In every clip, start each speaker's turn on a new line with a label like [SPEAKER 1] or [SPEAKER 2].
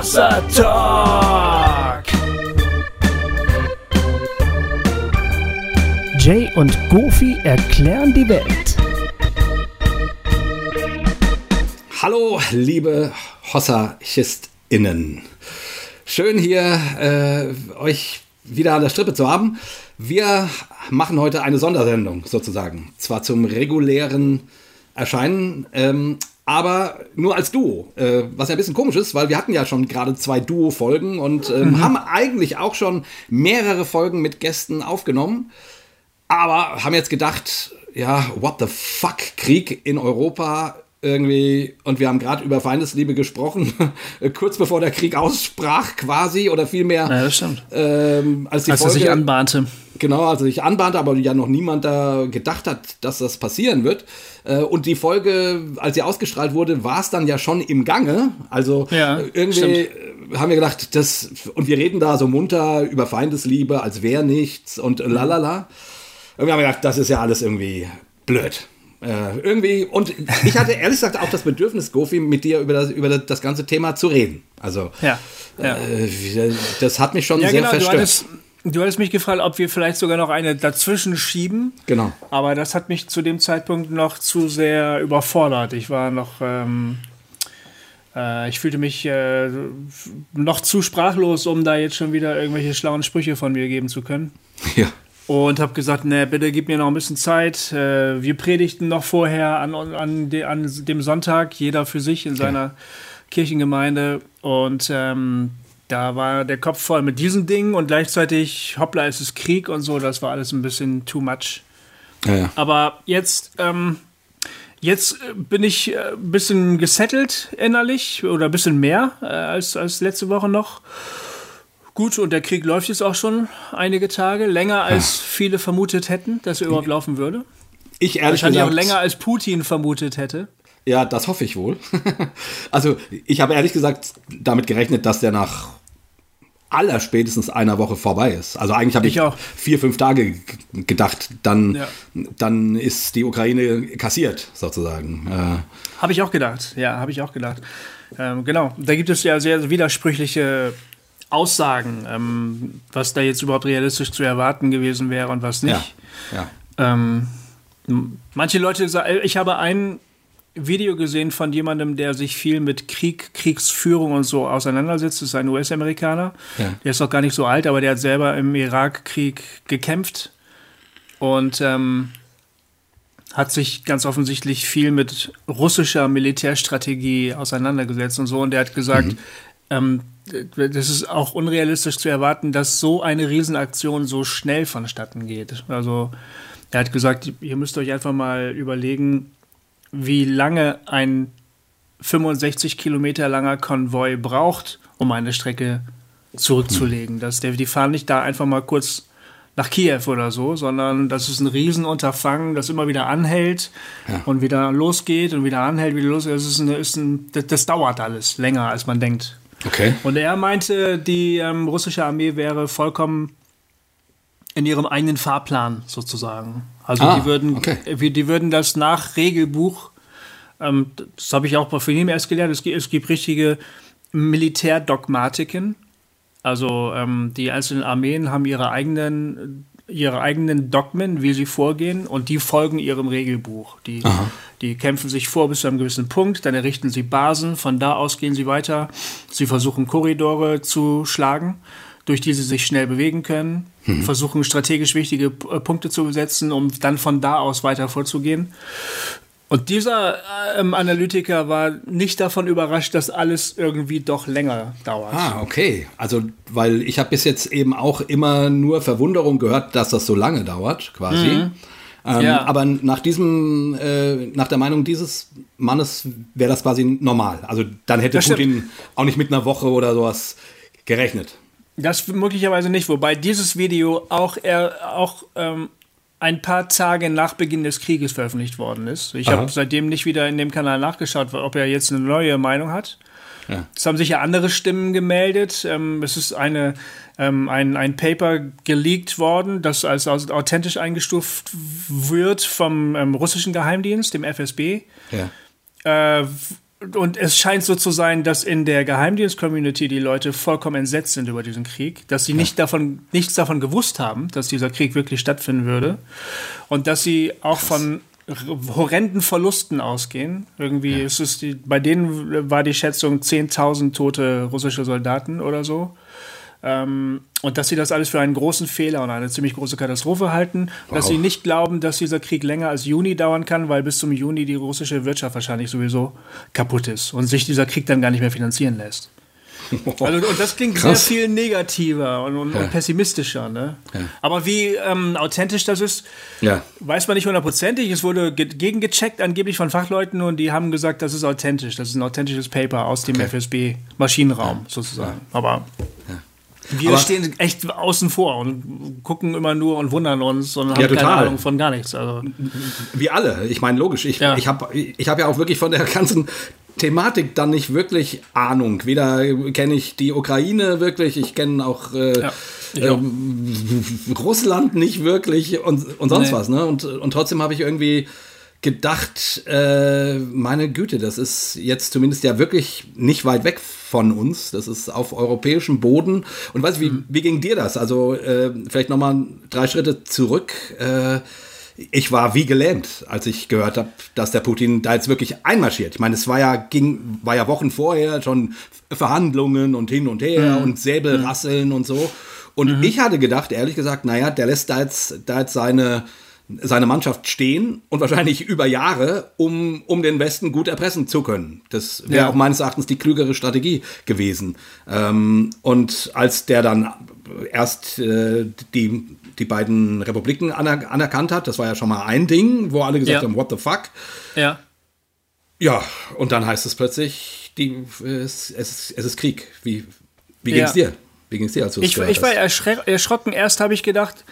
[SPEAKER 1] Hossa Talk.
[SPEAKER 2] Jay und Goofy erklären die Welt.
[SPEAKER 3] Hallo, liebe HossachistInnen. Schön hier äh, euch wieder an der Strippe zu haben. Wir machen heute eine Sondersendung sozusagen. Zwar zum regulären Erscheinen, ähm, aber nur als Duo. Äh, was ja ein bisschen komisch ist, weil wir hatten ja schon gerade zwei Duo-Folgen und ähm, mhm. haben eigentlich auch schon mehrere Folgen mit Gästen aufgenommen. Aber haben jetzt gedacht, ja, what the fuck, Krieg in Europa irgendwie, und wir haben gerade über Feindesliebe gesprochen, kurz bevor der Krieg aussprach quasi, oder vielmehr.
[SPEAKER 2] Ja, das stimmt.
[SPEAKER 3] Ähm, als die
[SPEAKER 2] als
[SPEAKER 3] Folge,
[SPEAKER 2] er sich anbahnte.
[SPEAKER 3] Genau, also sich anbahnte, aber ja noch niemand da gedacht hat, dass das passieren wird. Äh, und die Folge, als sie ausgestrahlt wurde, war es dann ja schon im Gange. Also
[SPEAKER 2] ja,
[SPEAKER 3] irgendwie stimmt. haben wir gedacht, das, und wir reden da so munter über Feindesliebe, als wäre nichts und lalala. Wir haben gedacht, das ist ja alles irgendwie blöd. Äh, irgendwie, und ich hatte ehrlich gesagt auch das Bedürfnis, Gofi, mit dir über das, über das ganze Thema zu reden. Also,
[SPEAKER 2] ja, ja.
[SPEAKER 3] Äh, das hat mich schon
[SPEAKER 2] ja,
[SPEAKER 3] sehr
[SPEAKER 2] genau,
[SPEAKER 3] verstört.
[SPEAKER 2] Du hattest, du hattest, mich gefragt, ob wir vielleicht sogar noch eine dazwischen schieben.
[SPEAKER 3] Genau.
[SPEAKER 2] Aber das hat mich zu dem Zeitpunkt noch zu sehr überfordert. Ich war noch. Ähm, äh, ich fühlte mich äh, noch zu sprachlos, um da jetzt schon wieder irgendwelche schlauen Sprüche von mir geben zu können.
[SPEAKER 3] Ja
[SPEAKER 2] und habe gesagt, ne, bitte gib mir noch ein bisschen Zeit. Äh, wir predigten noch vorher an, an, de, an, dem Sonntag, jeder für sich in seiner ja. Kirchengemeinde. Und ähm, da war der Kopf voll mit diesen Dingen und gleichzeitig, hoppla, es ist Krieg und so. Das war alles ein bisschen too much.
[SPEAKER 3] Ja, ja.
[SPEAKER 2] Aber jetzt, ähm, jetzt bin ich ein äh, bisschen gesettelt innerlich oder ein bisschen mehr äh, als, als letzte Woche noch. Gut, und der Krieg läuft jetzt auch schon einige Tage, länger als ja. viele vermutet hätten, dass er überhaupt laufen würde.
[SPEAKER 3] Ich ehrlich
[SPEAKER 2] Wahrscheinlich
[SPEAKER 3] gesagt,
[SPEAKER 2] auch länger als Putin vermutet hätte.
[SPEAKER 3] Ja, das hoffe ich wohl. also, ich habe ehrlich gesagt damit gerechnet, dass der nach aller spätestens einer Woche vorbei ist. Also eigentlich habe ich, ich vier, fünf Tage gedacht, dann, ja. dann ist die Ukraine kassiert, sozusagen.
[SPEAKER 2] Äh, habe ich auch gedacht, ja, habe ich auch gedacht. Ähm, genau, da gibt es ja sehr widersprüchliche Aussagen, ähm, was da jetzt überhaupt realistisch zu erwarten gewesen wäre und was nicht.
[SPEAKER 3] Ja, ja.
[SPEAKER 2] Ähm, manche Leute sagen, ich habe ein Video gesehen von jemandem, der sich viel mit Krieg, Kriegsführung und so auseinandersetzt. Das ist ein US-Amerikaner. Ja. Der ist auch gar nicht so alt, aber der hat selber im Irakkrieg gekämpft und ähm, hat sich ganz offensichtlich viel mit russischer Militärstrategie auseinandergesetzt und so. Und der hat gesagt, mhm. Das ist auch unrealistisch zu erwarten, dass so eine Riesenaktion so schnell vonstatten geht. Also er hat gesagt, ihr müsst euch einfach mal überlegen, wie lange ein 65 Kilometer langer Konvoi braucht, um eine Strecke zurückzulegen. Das, die fahren nicht da einfach mal kurz nach Kiew oder so, sondern das ist ein Riesenunterfangen, das immer wieder anhält ja. und wieder losgeht und wieder anhält, wieder losgeht. Das, ist eine, ist ein, das, das dauert alles länger, als man denkt.
[SPEAKER 3] Okay.
[SPEAKER 2] Und er meinte, die ähm, russische Armee wäre vollkommen in ihrem eigenen Fahrplan sozusagen. Also ah, die, würden, okay. die würden das nach Regelbuch, ähm, das habe ich auch bei ihm erst gelernt, es gibt, es gibt richtige Militärdogmatiken. Also ähm, die einzelnen Armeen haben ihre eigenen ihre eigenen Dogmen, wie sie vorgehen, und die folgen ihrem Regelbuch. Die, die kämpfen sich vor bis zu einem gewissen Punkt, dann errichten sie Basen, von da aus gehen sie weiter. Sie versuchen Korridore zu schlagen, durch die sie sich schnell bewegen können, mhm. versuchen strategisch wichtige äh, Punkte zu besetzen, um dann von da aus weiter vorzugehen. Und dieser ähm, Analytiker war nicht davon überrascht, dass alles irgendwie doch länger dauert.
[SPEAKER 3] Ah, okay. Also, weil ich habe bis jetzt eben auch immer nur Verwunderung gehört, dass das so lange dauert, quasi. Mhm. Ähm, ja. Aber nach diesem, äh, nach der Meinung dieses Mannes wäre das quasi normal. Also dann hätte das Putin stimmt. auch nicht mit einer Woche oder sowas gerechnet.
[SPEAKER 2] Das möglicherweise nicht, wobei dieses Video auch er auch ähm, ein paar Tage nach Beginn des Krieges veröffentlicht worden ist. Ich habe seitdem nicht wieder in dem Kanal nachgeschaut, ob er jetzt eine neue Meinung hat. Ja. Es haben sich ja andere Stimmen gemeldet. Ähm, es ist eine, ähm, ein, ein Paper geleakt worden, das als, authentisch eingestuft wird vom ähm, russischen Geheimdienst, dem FSB.
[SPEAKER 3] Ja.
[SPEAKER 2] Und es scheint so zu sein, dass in der Geheimdienst-Community die Leute vollkommen entsetzt sind über diesen Krieg, dass sie nicht davon, nichts davon gewusst haben, dass dieser Krieg wirklich stattfinden würde und dass sie auch von horrenden Verlusten ausgehen. Irgendwie ja. ist es die, bei denen war die Schätzung 10.000 tote russische Soldaten oder so. Ähm, und dass sie das alles für einen großen Fehler und eine ziemlich große Katastrophe halten. Wow. Dass sie nicht glauben, dass dieser Krieg länger als Juni dauern kann, weil bis zum Juni die russische Wirtschaft wahrscheinlich sowieso kaputt ist und sich dieser Krieg dann gar nicht mehr finanzieren lässt. Also, und das klingt Krass. sehr viel negativer und, und, ja. und pessimistischer. Ne? Ja. Aber wie ähm, authentisch das ist, ja. weiß man nicht hundertprozentig. Es wurde ge gegengecheckt angeblich von Fachleuten und die haben gesagt, das ist authentisch. Das ist ein authentisches Paper aus dem okay. FSB-Maschinenraum sozusagen. Aber wir Aber stehen echt außen vor und gucken immer nur und wundern uns und haben ja, keine Ahnung von gar nichts. Also.
[SPEAKER 3] Wir alle. Ich meine, logisch. Ich, ja. ich habe ich hab ja auch wirklich von der ganzen Thematik dann nicht wirklich Ahnung. Weder kenne ich die Ukraine wirklich, ich kenne auch, äh, ja, äh, Russland nicht wirklich und, und sonst nee. was. Ne? Und, und trotzdem habe ich irgendwie gedacht, äh, meine Güte, das ist jetzt zumindest ja wirklich nicht weit weg von uns. Das ist auf europäischem Boden. Und weißt du, wie, mhm. wie ging dir das? Also äh, vielleicht nochmal drei Schritte zurück. Äh, ich war wie gelähmt, als ich gehört habe, dass der Putin da jetzt wirklich einmarschiert. Ich meine, es war ja, ging, war ja Wochen vorher schon Verhandlungen und hin und her mhm. und Säbelrasseln mhm. und so. Und mhm. ich hatte gedacht, ehrlich gesagt, naja, der lässt da jetzt, da jetzt seine, seine Mannschaft stehen und wahrscheinlich über Jahre, um, um den Westen gut erpressen zu können. Das wäre ja. auch meines Erachtens die klügere Strategie gewesen. Ähm, und als der dann erst äh, die, die beiden Republiken aner anerkannt hat, das war ja schon mal ein Ding, wo alle gesagt ja. haben, what the fuck?
[SPEAKER 2] Ja.
[SPEAKER 3] Ja, und dann heißt es plötzlich, die, es, es, es ist Krieg. Wie, wie ging es ja. dir? Wie ging es dir, als
[SPEAKER 2] du ich, ich war erschrocken. Erst habe ich gedacht,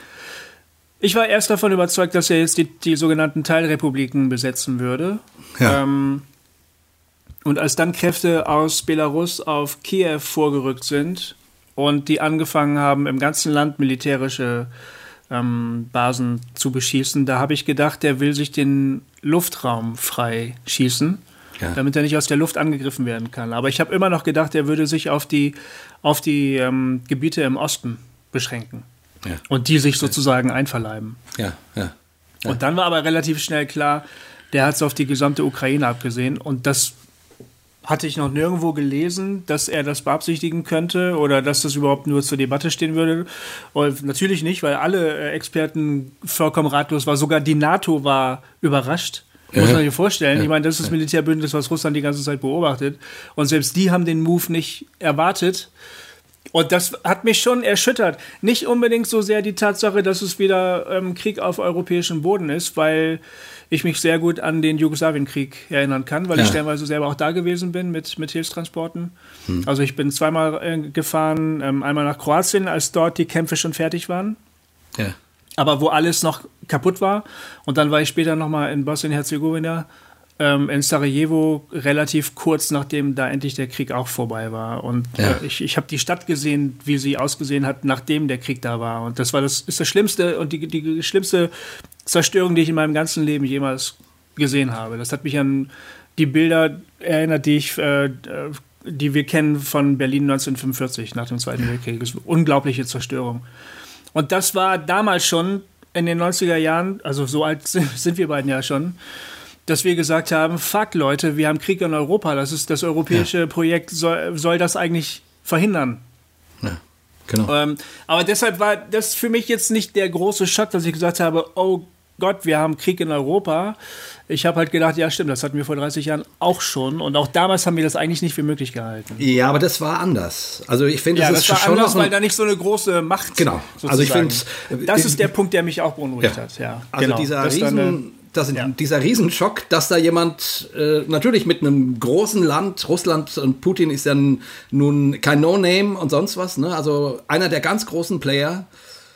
[SPEAKER 2] ich war erst davon überzeugt, dass er jetzt die, die sogenannten Teilrepubliken besetzen würde. Ja. Ähm, und als dann Kräfte aus Belarus auf Kiew vorgerückt sind und die angefangen haben, im ganzen Land militärische ähm, Basen zu beschießen, da habe ich gedacht, der will sich den Luftraum frei schießen. Ja. damit er nicht aus der Luft angegriffen werden kann. Aber ich habe immer noch gedacht, er würde sich auf die, auf die ähm, Gebiete im Osten beschränken. Ja. Und die sich sozusagen einverleiben.
[SPEAKER 3] Ja, ja,
[SPEAKER 2] ja. Und dann war aber relativ schnell klar, der hat es auf die gesamte Ukraine abgesehen. Und das hatte ich noch nirgendwo gelesen, dass er das beabsichtigen könnte oder dass das überhaupt nur zur Debatte stehen würde. Und natürlich nicht, weil alle äh, Experten vollkommen ratlos waren. Sogar die NATO war überrascht. Muss man sich vorstellen. Ich meine, das ist das Militärbündnis, was Russland die ganze Zeit beobachtet. Und selbst die haben den Move nicht erwartet. Und das hat mich schon erschüttert. Nicht unbedingt so sehr die Tatsache, dass es wieder ähm, Krieg auf europäischem Boden ist, weil ich mich sehr gut an den Jugoslawienkrieg erinnern kann, weil ja. ich stellenweise selber auch da gewesen bin mit, mit Hilfstransporten. Hm. Also ich bin zweimal äh, gefahren, ähm, einmal nach Kroatien, als dort die Kämpfe schon fertig waren. Ja. Aber wo alles noch kaputt war. Und dann war ich später nochmal in Bosnien-Herzegowina ähm, in Sarajevo relativ kurz nachdem da endlich der Krieg auch vorbei war. Und ja. äh, ich, ich habe die Stadt gesehen, wie sie ausgesehen hat, nachdem der Krieg da war. Und das war das ist das Schlimmste und die, die schlimmste Zerstörung, die ich in meinem ganzen Leben jemals gesehen habe. Das hat mich an die Bilder erinnert, die ich äh, die wir kennen von Berlin 1945 nach dem Zweiten Weltkrieg. Das ist eine unglaubliche Zerstörung. Und das war damals schon in den 90er Jahren, also so alt sind wir beiden ja schon, dass wir gesagt haben, fuck Leute, wir haben Krieg in Europa, das ist das europäische ja. Projekt, soll, soll das eigentlich verhindern. Ja, genau. Ähm, aber deshalb war das für mich jetzt nicht der große Schock, dass ich gesagt habe, oh Gott, wir haben Krieg in Europa. Ich habe halt gedacht, ja stimmt, das hatten wir vor 30 Jahren auch schon und auch damals haben wir das eigentlich nicht für möglich gehalten.
[SPEAKER 3] Ja, aber das war anders. Also ich finde,
[SPEAKER 2] ja,
[SPEAKER 3] das,
[SPEAKER 2] das ist war schon anders, weil da nicht so eine große Macht.
[SPEAKER 3] Genau. Sozusagen. Also ich finde,
[SPEAKER 2] das ist der Punkt, der mich auch beunruhigt ja. hat. Ja,
[SPEAKER 3] also genau. dieser riesen das, ja. dieser Riesenschock, dass da jemand, äh, natürlich mit einem großen Land, Russland und Putin ist ja nun kein No-Name und sonst was, ne? also einer der ganz großen Player.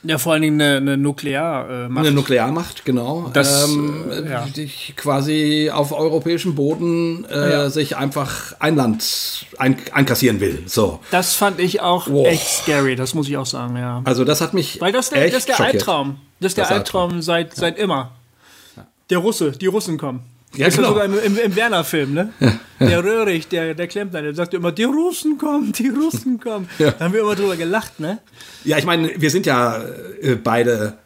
[SPEAKER 2] Ja, vor allen Dingen eine, eine Nuklearmacht.
[SPEAKER 3] Eine Nuklearmacht, genau. Das, ähm, äh, ja. Die quasi auf europäischem Boden äh, ja. sich einfach ein Land ein, einkassieren will. So.
[SPEAKER 2] Das fand ich auch wow. echt scary, das muss ich auch sagen, ja.
[SPEAKER 3] Also das hat mich
[SPEAKER 2] Weil das, der, das ist der. Albtraum. Das ist der Albtraum seit, seit immer. Der Russe, die Russen kommen. Ja, genau. sogar im, im, im Werner-Film, ne? Ja, ja. Der Röhrig, der, der Klempner, der sagt immer, die Russen kommen, die Russen kommen. Ja. Da haben wir immer drüber gelacht, ne?
[SPEAKER 3] Ja, ich meine, wir sind ja äh, beide,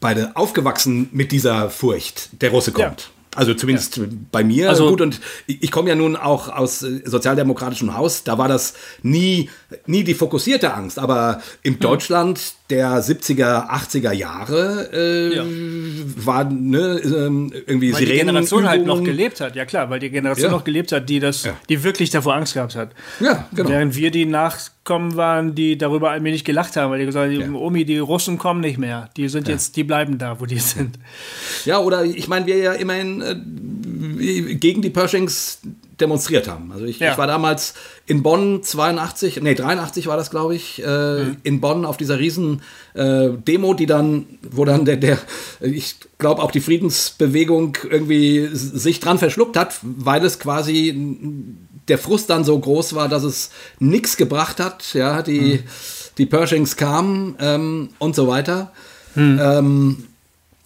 [SPEAKER 3] beide aufgewachsen mit dieser Furcht, der Russe kommt. Also zumindest ja. bei mir also, gut. Und ich komme ja nun auch aus äh, sozialdemokratischem Haus. Da war das nie, nie die fokussierte Angst. Aber im hm. Deutschland der 70er, 80er Jahre äh, ja. war ne, ähm, irgendwie
[SPEAKER 2] weil Sirenen. die Generation halt noch gelebt hat, ja klar, weil die Generation ja. noch gelebt hat, die das, ja. die wirklich davor Angst gehabt hat. Ja, genau. Während wir die Nachkommen waren, die darüber allmählich gelacht haben, weil die gesagt haben, Omi, die Russen kommen nicht mehr. Die sind jetzt, die bleiben da, wo die sind.
[SPEAKER 3] Ja, oder ich meine, wir ja immerhin äh, gegen die Pershings demonstriert haben. Also ich, ja. ich, war damals in Bonn 82, nee 83 war das glaube ich, äh, mhm. in Bonn auf dieser riesen äh, Demo, die dann, wo dann der, der ich glaube auch die Friedensbewegung irgendwie sich dran verschluckt hat, weil es quasi der Frust dann so groß war, dass es nichts gebracht hat. Ja, die mhm. die Pershings kamen ähm, und so weiter. Mhm. Ähm,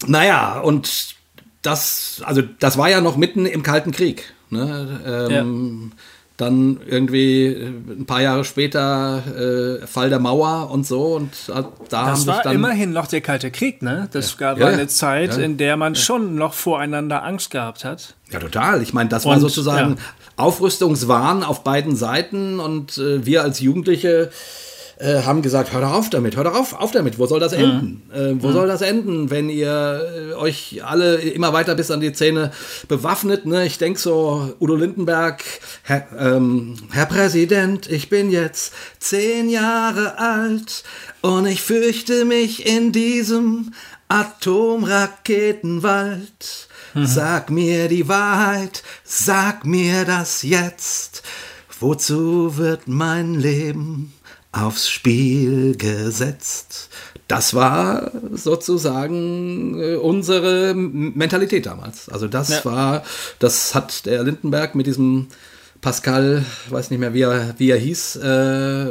[SPEAKER 3] naja, und das, also das war ja noch mitten im Kalten Krieg. Ne? Ähm, ja. Dann irgendwie äh, ein paar Jahre später äh, Fall der Mauer und so. Und da
[SPEAKER 2] das haben war dann immerhin noch der Kalte Krieg, ne? Das ja. war ja, eine Zeit, in der man schon noch voreinander Angst gehabt hat.
[SPEAKER 3] Ja, total. Ich meine, das und, war sozusagen Aufrüstungswahn auf beiden Seiten und äh, wir als Jugendliche äh, haben gesagt, hör doch auf damit, hör doch auf, auf damit, wo soll das mhm. enden? Mhm. Äh, wo mhm. soll das enden, wenn ihr äh, euch alle immer weiter bis an die Zähne bewaffnet? Ne? Ich denke so, Udo Lindenberg, Herr, ähm, Herr Präsident, ich bin jetzt zehn Jahre alt und ich fürchte mich in diesem Atomraketenwald. Mhm. Sag mir die Wahrheit, sag mir das jetzt. Wozu wird mein Leben aufs Spiel gesetzt. Das war sozusagen äh, unsere Mentalität damals. Also das ja. war, das hat der Lindenberg mit diesem Pascal, weiß nicht mehr, wie er, wie er hieß, äh,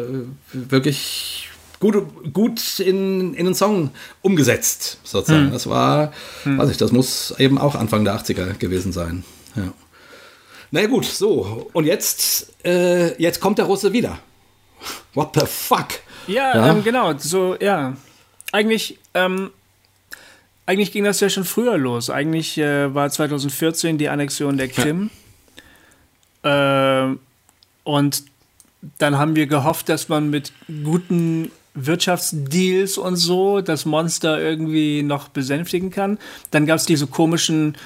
[SPEAKER 3] wirklich gut, gut in, in den Song umgesetzt, sozusagen. Hm. Das war, hm. weiß ich, das muss eben auch Anfang der 80er gewesen sein. Ja. Na gut, so. Und jetzt, äh, jetzt kommt der Russe wieder. What the fuck?
[SPEAKER 2] Ja, ja? Ähm, genau. So, ja. Eigentlich, ähm, eigentlich ging das ja schon früher los. Eigentlich äh, war 2014 die Annexion der Krim. Ja. Äh, und dann haben wir gehofft, dass man mit guten Wirtschaftsdeals und so das Monster irgendwie noch besänftigen kann. Dann gab es diese komischen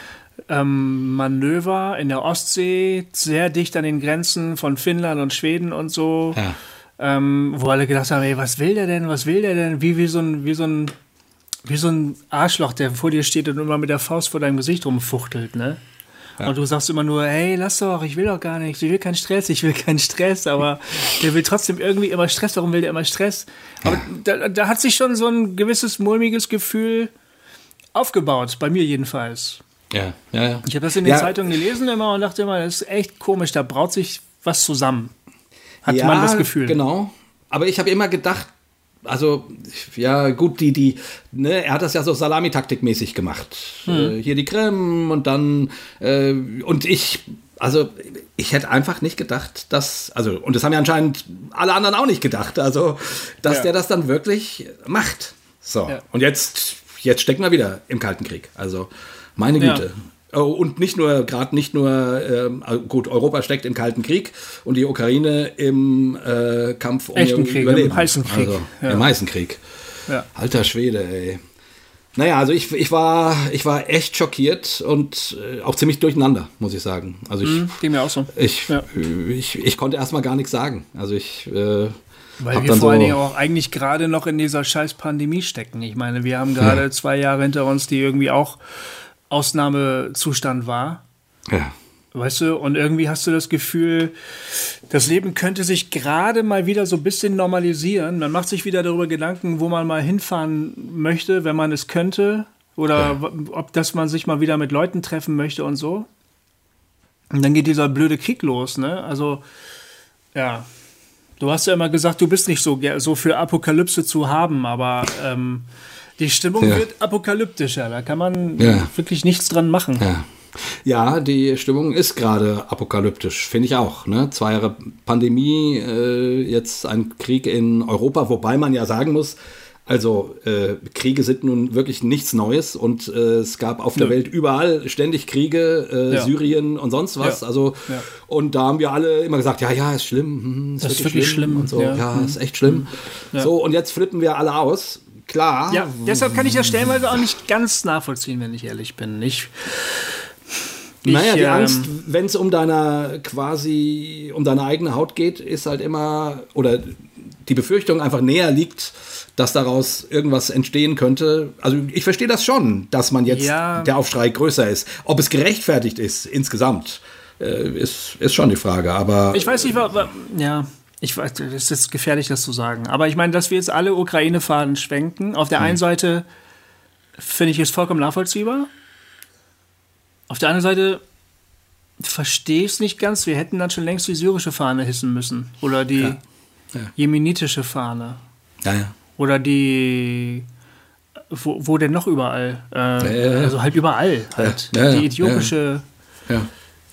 [SPEAKER 2] ähm, Manöver in der Ostsee, sehr dicht an den Grenzen von Finnland und Schweden und so. Ja ähm, wo alle gedacht haben, ey, was will der denn, was will der denn? Wie, wie, so ein, wie, so ein, wie so ein Arschloch, der vor dir steht und immer mit der Faust vor deinem Gesicht rumfuchtelt, ne? Ja. Und du sagst immer nur, hey, lass doch, ich will doch gar nichts, ich will keinen Stress, ich will keinen Stress, aber der will trotzdem irgendwie immer Stress, warum will der immer Stress? Aber ja. da, da hat sich schon so ein gewisses mulmiges Gefühl aufgebaut, bei mir jedenfalls.
[SPEAKER 3] Ja, ja, ja.
[SPEAKER 2] Ich habe das in den. Zeitungen gelesen immer und dachte immer, das ist echt komisch, da braut sich was zusammen hat ja, man das Gefühl.
[SPEAKER 3] Genau. Aber ich habe immer gedacht, also, ja, gut, die, die, ne, er hat das ja so Salamitaktik-mäßig gemacht. Hm. Äh, hier die Krim und dann, äh, und ich, also, ich hätte einfach nicht gedacht, dass, also, und das haben ja anscheinend alle anderen auch nicht gedacht, also, dass ja. der das dann wirklich macht. So, ja. und jetzt, jetzt stecken wir wieder im Kalten Krieg. Also, meine Güte. Ja. Oh, und nicht nur, gerade nicht nur, ähm, gut, Europa steckt im Kalten Krieg und die Ukraine im äh, Kampf
[SPEAKER 2] um Echten Krieg, Überleben. Im heißen Krieg.
[SPEAKER 3] Also, ja. Im heißen Krieg. Ja. Alter Schwede, ey. Naja, also ich, ich, war, ich war echt schockiert und äh, auch ziemlich durcheinander, muss ich sagen. Also ich, mm,
[SPEAKER 2] ging mir auch so.
[SPEAKER 3] Ich, ja. ich, ich, konnte erstmal gar nichts sagen. Also ich. Äh,
[SPEAKER 2] weil wir vor allen Dingen auch eigentlich gerade noch in dieser scheiß Pandemie stecken. Ich meine, wir haben gerade ja. zwei Jahre hinter uns, die irgendwie auch Ausnahmezustand war. Ja. Weißt du, und irgendwie hast du das Gefühl, das Leben könnte sich gerade mal wieder so ein bisschen normalisieren. Man macht sich wieder darüber Gedanken, wo man mal hinfahren möchte, wenn man es könnte. Oder ja. ob dass man sich mal wieder mit Leuten treffen möchte und so. Und dann geht dieser blöde Krieg los, ne? Also, ja. Du hast ja immer gesagt, du bist nicht so, so für Apokalypse zu haben, aber ähm, die Stimmung ja. wird apokalyptischer, da kann man ja. wirklich nichts dran machen.
[SPEAKER 3] Ja. Ja, die Stimmung ist gerade apokalyptisch, finde ich auch. Ne? Zwei Jahre Pandemie, äh, jetzt ein Krieg in Europa, wobei man ja sagen muss, also äh, Kriege sind nun wirklich nichts Neues und äh, es gab auf der Welt überall ständig Kriege, äh, ja. Syrien und sonst was. Ja. Also ja. und da haben wir alle immer gesagt, ja, ja, ist schlimm, hm, ist, das wirklich, ist wirklich schlimm. schlimm. und so, ja, ist echt schlimm. So und jetzt flippen wir alle aus. Klar.
[SPEAKER 2] Ja, deshalb kann ich das stellenweise auch nicht ganz nachvollziehen, wenn ich ehrlich bin. Ich
[SPEAKER 3] ich, naja, die ähm, Angst, wenn es um deine quasi um deine eigene Haut geht, ist halt immer oder die Befürchtung einfach näher liegt, dass daraus irgendwas entstehen könnte. Also ich verstehe das schon, dass man jetzt ja. der Aufschrei größer ist. Ob es gerechtfertigt ist insgesamt, äh, ist, ist schon die Frage. Aber
[SPEAKER 2] ich weiß nicht, ja. Ich weiß, es ist gefährlich, das zu sagen. Aber ich meine, dass wir jetzt alle Ukraine-Fahnen schwenken. Auf der einen Seite finde ich es vollkommen nachvollziehbar. Auf der anderen Seite verstehe ich es nicht ganz. Wir hätten dann schon längst die syrische Fahne hissen müssen. Oder die ja. Ja. jemenitische Fahne.
[SPEAKER 3] Ja, ja.
[SPEAKER 2] Oder die. Wo, wo denn noch überall? Äh, ja, also halt überall halt. die äthiopische.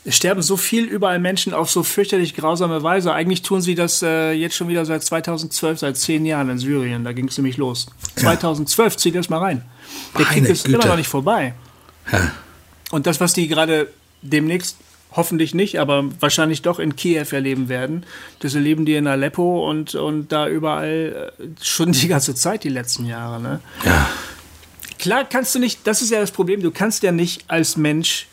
[SPEAKER 2] Es sterben so viel überall Menschen auf so fürchterlich grausame Weise. Eigentlich tun sie das äh, jetzt schon wieder seit 2012, seit zehn Jahren in Syrien. Da ging es nämlich los. 2012, zieh das mal rein. Der Krieg ist Güte. immer noch nicht vorbei. Ja. Und das, was die gerade demnächst hoffentlich nicht, aber wahrscheinlich doch in Kiew erleben werden. Das erleben die in Aleppo und, und da überall äh, schon die ganze Zeit, die letzten Jahre. Ne?
[SPEAKER 3] Ja.
[SPEAKER 2] Klar kannst du nicht, das ist ja das Problem, du kannst ja nicht als Mensch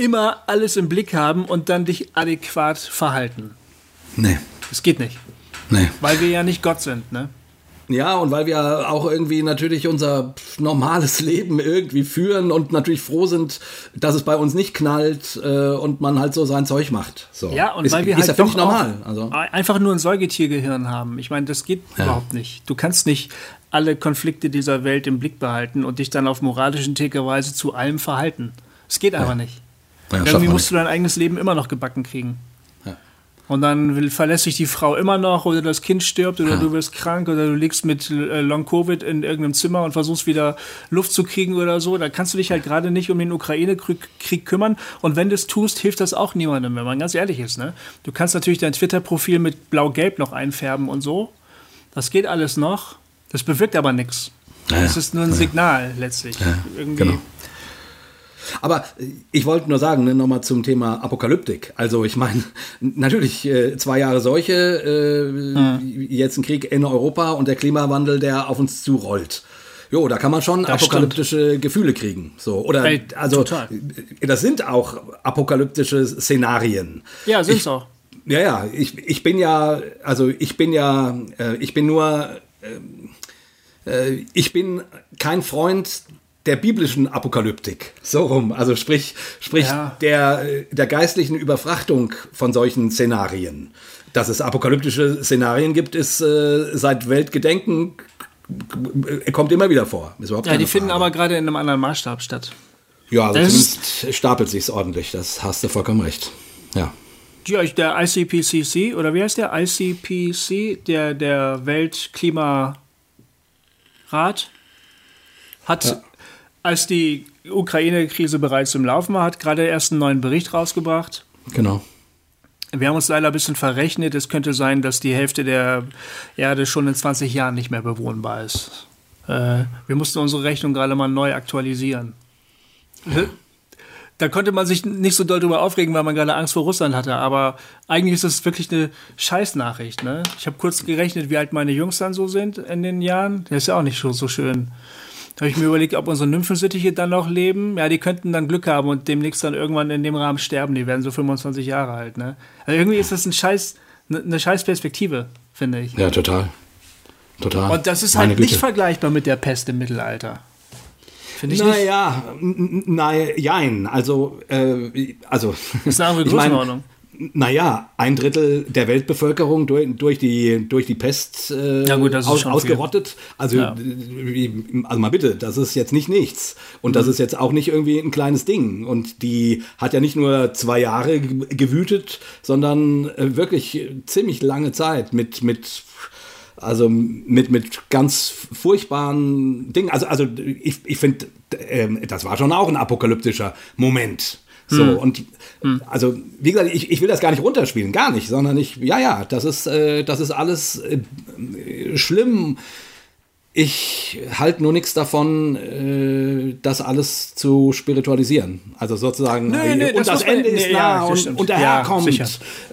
[SPEAKER 2] immer alles im Blick haben und dann dich adäquat verhalten.
[SPEAKER 3] Nee.
[SPEAKER 2] Das geht nicht.
[SPEAKER 3] Nee.
[SPEAKER 2] Weil wir ja nicht Gott sind, ne?
[SPEAKER 3] Ja, und weil wir auch irgendwie natürlich unser normales Leben irgendwie führen und natürlich froh sind, dass es bei uns nicht knallt äh, und man halt so sein Zeug macht. So.
[SPEAKER 2] Ja, und
[SPEAKER 3] ist,
[SPEAKER 2] weil wir halt ja doch normal. Also. einfach nur ein Säugetiergehirn haben. Ich meine, das geht ja. überhaupt nicht. Du kannst nicht alle Konflikte dieser Welt im Blick behalten und dich dann auf moralischen Weise zu allem verhalten. Es geht einfach nicht. Ja, Irgendwie musst nicht. du dein eigenes Leben immer noch gebacken kriegen. Und dann will, verlässt sich die Frau immer noch oder das Kind stirbt oder ja. du wirst krank oder du liegst mit äh, Long-Covid in irgendeinem Zimmer und versuchst wieder Luft zu kriegen oder so. Da kannst du dich halt gerade nicht um den Ukraine-Krieg kümmern. Und wenn du es tust, hilft das auch niemandem, wenn man ganz ehrlich ist. Ne? Du kannst natürlich dein Twitter-Profil mit blau-gelb noch einfärben und so. Das geht alles noch. Das bewirkt aber nichts. Das ist nur ein Signal letztlich. Ja, Irgendwie. Genau.
[SPEAKER 3] Aber ich wollte nur sagen, ne, nochmal zum Thema Apokalyptik. Also ich meine, natürlich äh, zwei Jahre Seuche, äh, mhm. jetzt ein Krieg in Europa und der Klimawandel, der auf uns zurollt. Jo, da kann man schon das apokalyptische stimmt. Gefühle kriegen. So oder Ey, also total. das sind auch apokalyptische Szenarien.
[SPEAKER 2] Ja, sind auch.
[SPEAKER 3] Ja, ja. Ich, ich bin ja, also ich bin ja, äh, ich bin nur, äh, äh ich bin kein Freund der biblischen Apokalyptik. So rum. Also sprich, sprich ja. der, der geistlichen Überfrachtung von solchen Szenarien. Dass es apokalyptische Szenarien gibt, ist äh, seit Weltgedenken äh, kommt immer wieder vor.
[SPEAKER 2] ja, die Frage. finden aber gerade in einem anderen Maßstab statt.
[SPEAKER 3] Ja, also zumindest stapelt sich ordentlich. Das hast du vollkommen recht. Ja.
[SPEAKER 2] Ja, der ICPCC, oder wie heißt der? ICPC, der, der Weltklimarat, hat ja als die Ukraine-Krise bereits im Laufen war, hat gerade erst einen neuen Bericht rausgebracht.
[SPEAKER 3] Genau.
[SPEAKER 2] Wir haben uns leider ein bisschen verrechnet. Es könnte sein, dass die Hälfte der Erde schon in 20 Jahren nicht mehr bewohnbar ist. Äh, wir mussten unsere Rechnung gerade mal neu aktualisieren. Da konnte man sich nicht so doll drüber aufregen, weil man gerade Angst vor Russland hatte. Aber eigentlich ist das wirklich eine Scheißnachricht. Ne? Ich habe kurz gerechnet, wie alt meine Jungs dann so sind in den Jahren. Das ist ja auch nicht so, so schön. Habe ich mir überlegt, ob unsere Nymphensittiche dann noch leben. Ja, die könnten dann Glück haben und demnächst dann irgendwann in dem Rahmen sterben. Die werden so 25 Jahre alt. Ne? Also irgendwie ist das ein scheiß, ne, eine scheiß Perspektive, finde ich.
[SPEAKER 3] Ja, total. Total.
[SPEAKER 2] Und das ist halt nicht vergleichbar mit der Pest im Mittelalter.
[SPEAKER 3] Finde ich naja, nicht. Naja, jein. Also, äh, also.
[SPEAKER 2] Das ist eine andere Größenordnung
[SPEAKER 3] naja, ein Drittel der Weltbevölkerung durch, durch, die, durch die Pest äh, ja gut, aus, ausgerottet. Also, ja. also mal bitte, das ist jetzt nicht nichts. Und mhm. das ist jetzt auch nicht irgendwie ein kleines Ding. Und die hat ja nicht nur zwei Jahre gewütet, sondern äh, wirklich ziemlich lange Zeit mit, mit Also mit, mit ganz furchtbaren Dingen. Also, also ich, ich finde, äh, das war schon auch ein apokalyptischer Moment. So, hm. und hm. also, wie gesagt, ich, ich will das gar nicht runterspielen, gar nicht, sondern ich, ja, ja, das ist, äh, das ist alles äh, schlimm ich halte nur nichts davon, äh, das alles zu spiritualisieren. Also sozusagen,
[SPEAKER 2] nee, nee,
[SPEAKER 3] und das,
[SPEAKER 2] das
[SPEAKER 3] Ende ist nee, nah ja, und, und der Herr kommt. Äh,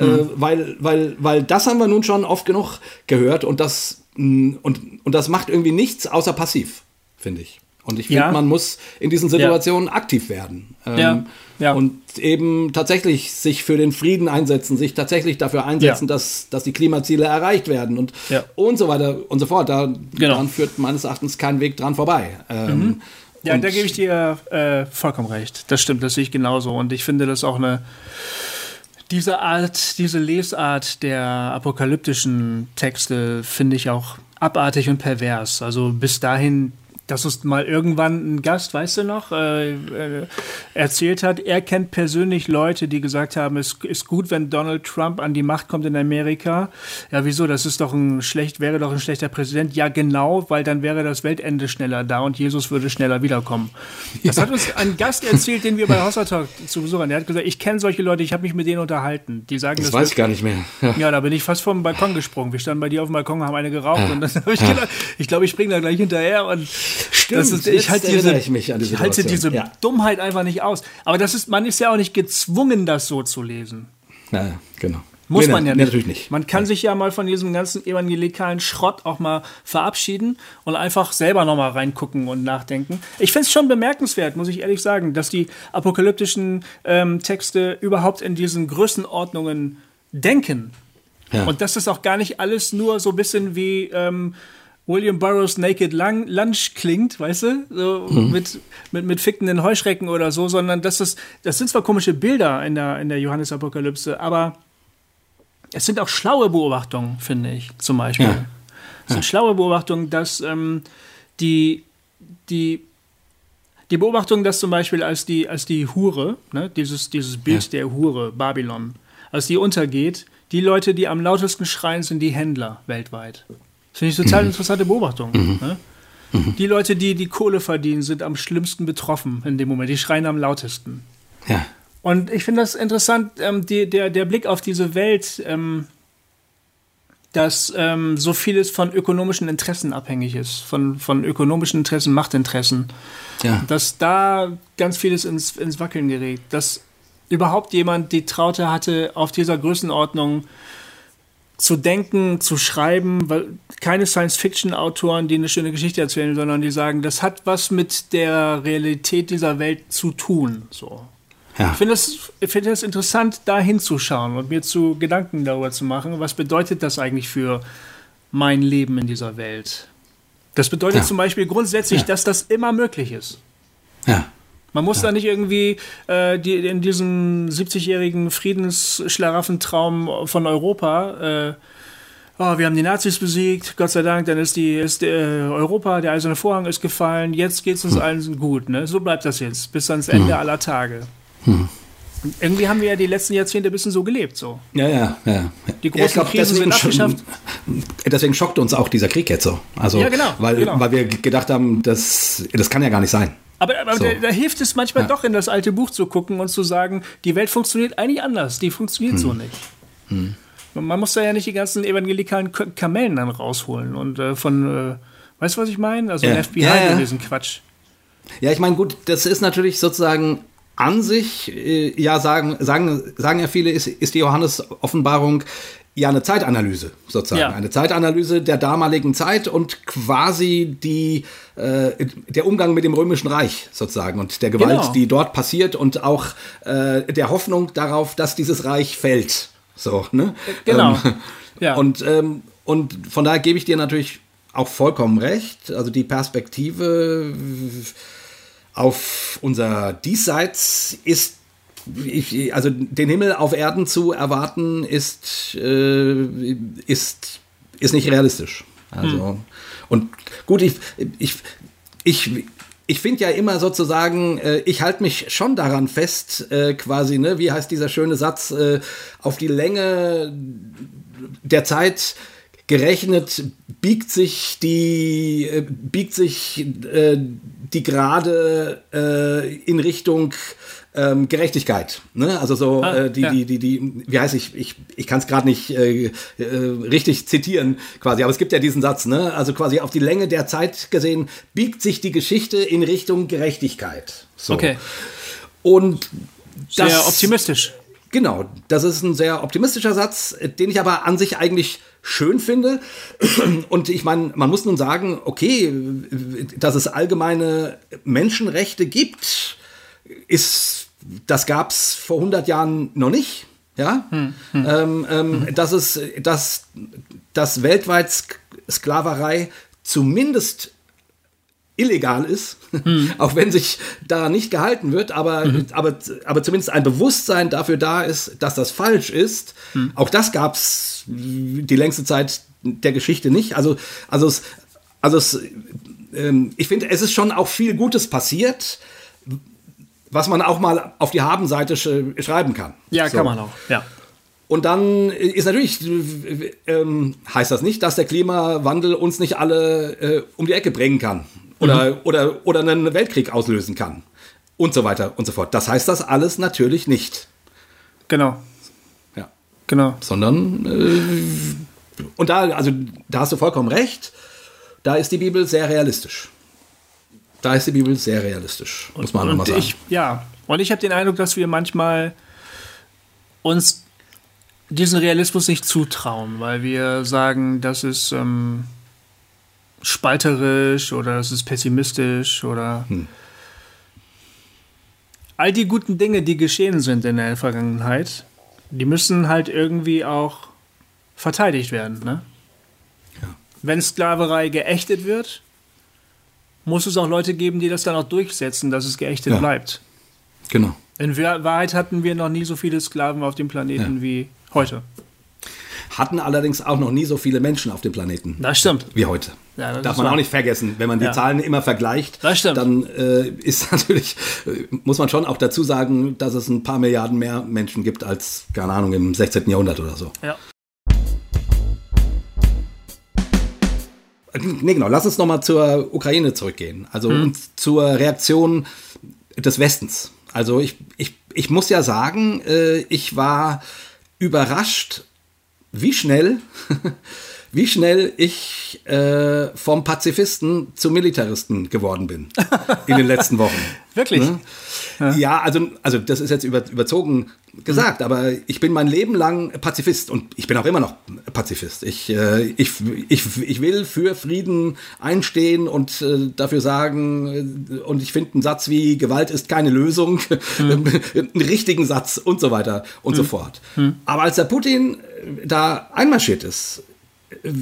[SPEAKER 3] mhm. weil, weil, weil das haben wir nun schon oft genug gehört und das, mm, und, und das macht irgendwie nichts außer passiv, finde ich. Und ich finde, ja. man muss in diesen Situationen ja. aktiv werden. Ähm, ja. Und eben tatsächlich sich für den Frieden einsetzen, sich tatsächlich dafür einsetzen, ja. dass, dass die Klimaziele erreicht werden und, ja. und so weiter und so fort. Da, genau. Daran führt meines Erachtens kein Weg dran vorbei. Ähm,
[SPEAKER 2] mhm. Ja, da gebe ich dir äh, vollkommen recht. Das stimmt, das sehe ich genauso. Und ich finde das auch eine diese Art, diese Lesart der apokalyptischen Texte finde ich auch abartig und pervers. Also bis dahin dass uns mal irgendwann ein Gast, weißt du noch, äh, äh, erzählt hat, er kennt persönlich Leute, die gesagt haben, es ist gut, wenn Donald Trump an die Macht kommt in Amerika. Ja, wieso? Das ist doch ein schlecht, wäre doch ein schlechter Präsident. Ja, genau, weil dann wäre das Weltende schneller da und Jesus würde schneller wiederkommen. Das ja. hat uns ein Gast erzählt, den wir bei Hossa Talk zu Besuch haben. Der hat gesagt, ich kenne solche Leute, ich habe mich mit denen unterhalten. Die sagen,
[SPEAKER 3] das, das weiß ich gar nicht mehr.
[SPEAKER 2] Ja. ja. da bin ich fast vom Balkon gesprungen. Wir standen bei dir auf dem Balkon, haben eine geraucht ja. und dann habe ich gedacht, ich glaube, ich springe da gleich hinterher und
[SPEAKER 3] Stimmt, ist, ich halte diese, ich mich an
[SPEAKER 2] die ich halte diese ja. Dummheit einfach nicht aus. Aber das ist, man ist ja auch nicht gezwungen, das so zu lesen.
[SPEAKER 3] Ja, genau.
[SPEAKER 2] Muss nee, man ja
[SPEAKER 3] nee, nicht. Natürlich nicht.
[SPEAKER 2] Man kann ja. sich ja mal von diesem ganzen evangelikalen Schrott auch mal verabschieden und einfach selber nochmal reingucken und nachdenken. Ich finde es schon bemerkenswert, muss ich ehrlich sagen, dass die apokalyptischen ähm, Texte überhaupt in diesen Größenordnungen denken. Ja. Und dass das auch gar nicht alles nur so ein bisschen wie ähm, William Burroughs Naked Lunch klingt, weißt du, so mhm. mit, mit, mit fickenden Heuschrecken oder so, sondern das ist, das sind zwar komische Bilder in der, in der Johannesapokalypse, aber es sind auch schlaue Beobachtungen, finde ich, zum Beispiel. Ja. Es sind ja. schlaue Beobachtungen, dass ähm, die, die, die Beobachtung, dass zum Beispiel als die, als die Hure, ne, dieses, dieses Bild ja. der Hure, Babylon, als die untergeht, die Leute, die am lautesten schreien, sind die Händler weltweit. Finde ich total mhm. interessante Beobachtung. Mhm. Ne? Mhm. Die Leute, die die Kohle verdienen, sind am schlimmsten betroffen in dem Moment. Die schreien am lautesten.
[SPEAKER 3] Ja.
[SPEAKER 2] Und ich finde das interessant, ähm, die, der, der Blick auf diese Welt, ähm, dass ähm, so vieles von ökonomischen Interessen abhängig ist, von, von ökonomischen Interessen, Machtinteressen. Ja. Dass da ganz vieles ins, ins Wackeln gerät. Dass überhaupt jemand die Traute hatte, auf dieser Größenordnung zu denken, zu schreiben, weil keine Science-Fiction-Autoren, die eine schöne Geschichte erzählen, sondern die sagen, das hat was mit der Realität dieser Welt zu tun. So. Ja. Ich finde es find das interessant, da hinzuschauen und mir zu Gedanken darüber zu machen, was bedeutet das eigentlich für mein Leben in dieser Welt. Das bedeutet ja. zum Beispiel grundsätzlich, ja. dass das immer möglich ist.
[SPEAKER 3] Ja.
[SPEAKER 2] Man muss ja. da nicht irgendwie äh, die, in diesem 70-jährigen Friedensschlaraffentraum von Europa, äh, oh, wir haben die Nazis besiegt, Gott sei Dank, dann ist die ist äh, Europa, der eiserne Vorhang ist gefallen, jetzt geht es uns hm. allen gut. Ne? So bleibt das jetzt, bis ans Ende hm. aller Tage. Hm. Irgendwie haben wir ja die letzten Jahrzehnte ein bisschen so gelebt. So.
[SPEAKER 3] Ja, ja, ja.
[SPEAKER 2] Die großen ja, glaub, Krisen sind abgeschafft.
[SPEAKER 3] Deswegen schockte uns auch dieser Krieg jetzt so. Also, ja, genau, weil, genau. weil wir gedacht haben, das, das kann ja gar nicht sein.
[SPEAKER 2] Aber, aber so. da, da, hilft es manchmal ja. doch, in das alte Buch zu gucken und zu sagen, die Welt funktioniert eigentlich anders. Die funktioniert hm. so nicht. Hm. Man muss da ja nicht die ganzen evangelikalen Kamellen dann rausholen. Und äh, von, äh, weißt du, was ich meine? Also ja. FBI ja, ja. diesen Quatsch.
[SPEAKER 3] Ja, ich meine, gut, das ist natürlich sozusagen an sich, äh, ja, sagen, sagen, sagen ja viele, ist, ist die Johannes-Offenbarung ja eine Zeitanalyse sozusagen, ja. eine Zeitanalyse der damaligen Zeit und quasi die äh, der Umgang mit dem römischen Reich sozusagen und der Gewalt, genau. die dort passiert und auch äh, der Hoffnung darauf, dass dieses Reich fällt. So, ne?
[SPEAKER 2] Genau. Ähm,
[SPEAKER 3] ja. Und ähm, und von daher gebe ich dir natürlich auch vollkommen recht. Also die Perspektive auf unser Diesseits ist ich, also den Himmel auf Erden zu erwarten, ist, äh, ist, ist nicht realistisch. Also, hm. und gut, ich, ich, ich, ich finde ja immer sozusagen, äh, ich halte mich schon daran fest, äh, quasi, ne, wie heißt dieser schöne Satz, äh, auf die Länge der Zeit gerechnet biegt sich die, äh, biegt sich äh, die Gerade in Richtung ähm, Gerechtigkeit. Ne? Also so ah, äh, die, ja. die, die, die, wie heißt ich, ich, ich kann es gerade nicht äh, äh, richtig zitieren, quasi, aber es gibt ja diesen Satz, ne? Also quasi auf die Länge der Zeit gesehen, biegt sich die Geschichte in Richtung Gerechtigkeit. So.
[SPEAKER 2] Okay.
[SPEAKER 3] Und
[SPEAKER 2] das, sehr optimistisch.
[SPEAKER 3] Genau, das ist ein sehr optimistischer Satz, den ich aber an sich eigentlich schön finde. Und ich meine, man muss nun sagen, okay, dass es allgemeine Menschenrechte gibt, ist, das gab es vor 100 Jahren noch nicht. Ja, hm, hm. Ähm, ähm, hm. dass es, dass, dass weltweit Sklaverei zumindest illegal ist, hm. auch wenn sich daran nicht gehalten wird, aber, mhm. aber, aber zumindest ein Bewusstsein dafür da ist, dass das falsch ist. Hm. Auch das gab es die längste Zeit der Geschichte nicht. Also, also, es, also es, ähm, ich finde, es ist schon auch viel Gutes passiert, was man auch mal auf die Habenseite sch schreiben kann.
[SPEAKER 2] Ja, so. kann man auch, ja.
[SPEAKER 3] Und dann ist natürlich, ähm, heißt das nicht, dass der Klimawandel uns nicht alle äh, um die Ecke bringen kann oder, mhm. oder, oder einen Weltkrieg auslösen kann und so weiter und so fort. Das heißt das alles natürlich nicht.
[SPEAKER 2] Genau.
[SPEAKER 3] Ja.
[SPEAKER 2] Genau.
[SPEAKER 3] Sondern, äh, und da, also, da hast du vollkommen recht, da ist die Bibel sehr realistisch. Da ist die Bibel sehr realistisch, muss man nochmal sagen.
[SPEAKER 2] Ich, ja, und ich habe den Eindruck, dass wir manchmal uns diesen Realismus nicht zutrauen, weil wir sagen, das ist ähm, spalterisch oder es ist pessimistisch oder hm. all die guten Dinge, die geschehen sind in der Vergangenheit, die müssen halt irgendwie auch verteidigt werden. Ne? Ja. Wenn Sklaverei geächtet wird, muss es auch Leute geben, die das dann auch durchsetzen, dass es geächtet ja. bleibt.
[SPEAKER 3] Genau.
[SPEAKER 2] In Wahrheit hatten wir noch nie so viele Sklaven auf dem Planeten ja. wie heute
[SPEAKER 3] hatten allerdings auch noch nie so viele Menschen auf dem Planeten.
[SPEAKER 2] Das stimmt.
[SPEAKER 3] Wie heute. Ja, das Darf man auch nicht vergessen. Wenn man die ja. Zahlen immer vergleicht, dann äh, ist natürlich, äh, muss man schon auch dazu sagen, dass es ein paar Milliarden mehr Menschen gibt als, keine Ahnung, im 16. Jahrhundert oder so.
[SPEAKER 2] Ja.
[SPEAKER 3] Nee, genau. Lass uns nochmal zur Ukraine zurückgehen. Also hm. zur Reaktion des Westens. Also ich, ich, ich muss ja sagen, äh, ich war überrascht, wie schnell, wie schnell ich äh, vom Pazifisten zum Militaristen geworden bin in den letzten Wochen.
[SPEAKER 2] Wirklich?
[SPEAKER 3] Ja. ja, also, also das ist jetzt über, überzogen gesagt, mhm. aber ich bin mein Leben lang Pazifist und ich bin auch immer noch Pazifist. Ich, äh, ich, ich, ich will für Frieden einstehen und äh, dafür sagen, äh, und ich finde einen Satz wie Gewalt ist keine Lösung, mhm. einen richtigen Satz und so weiter und mhm. so fort. Mhm. Aber als der Putin da einmarschiert ist,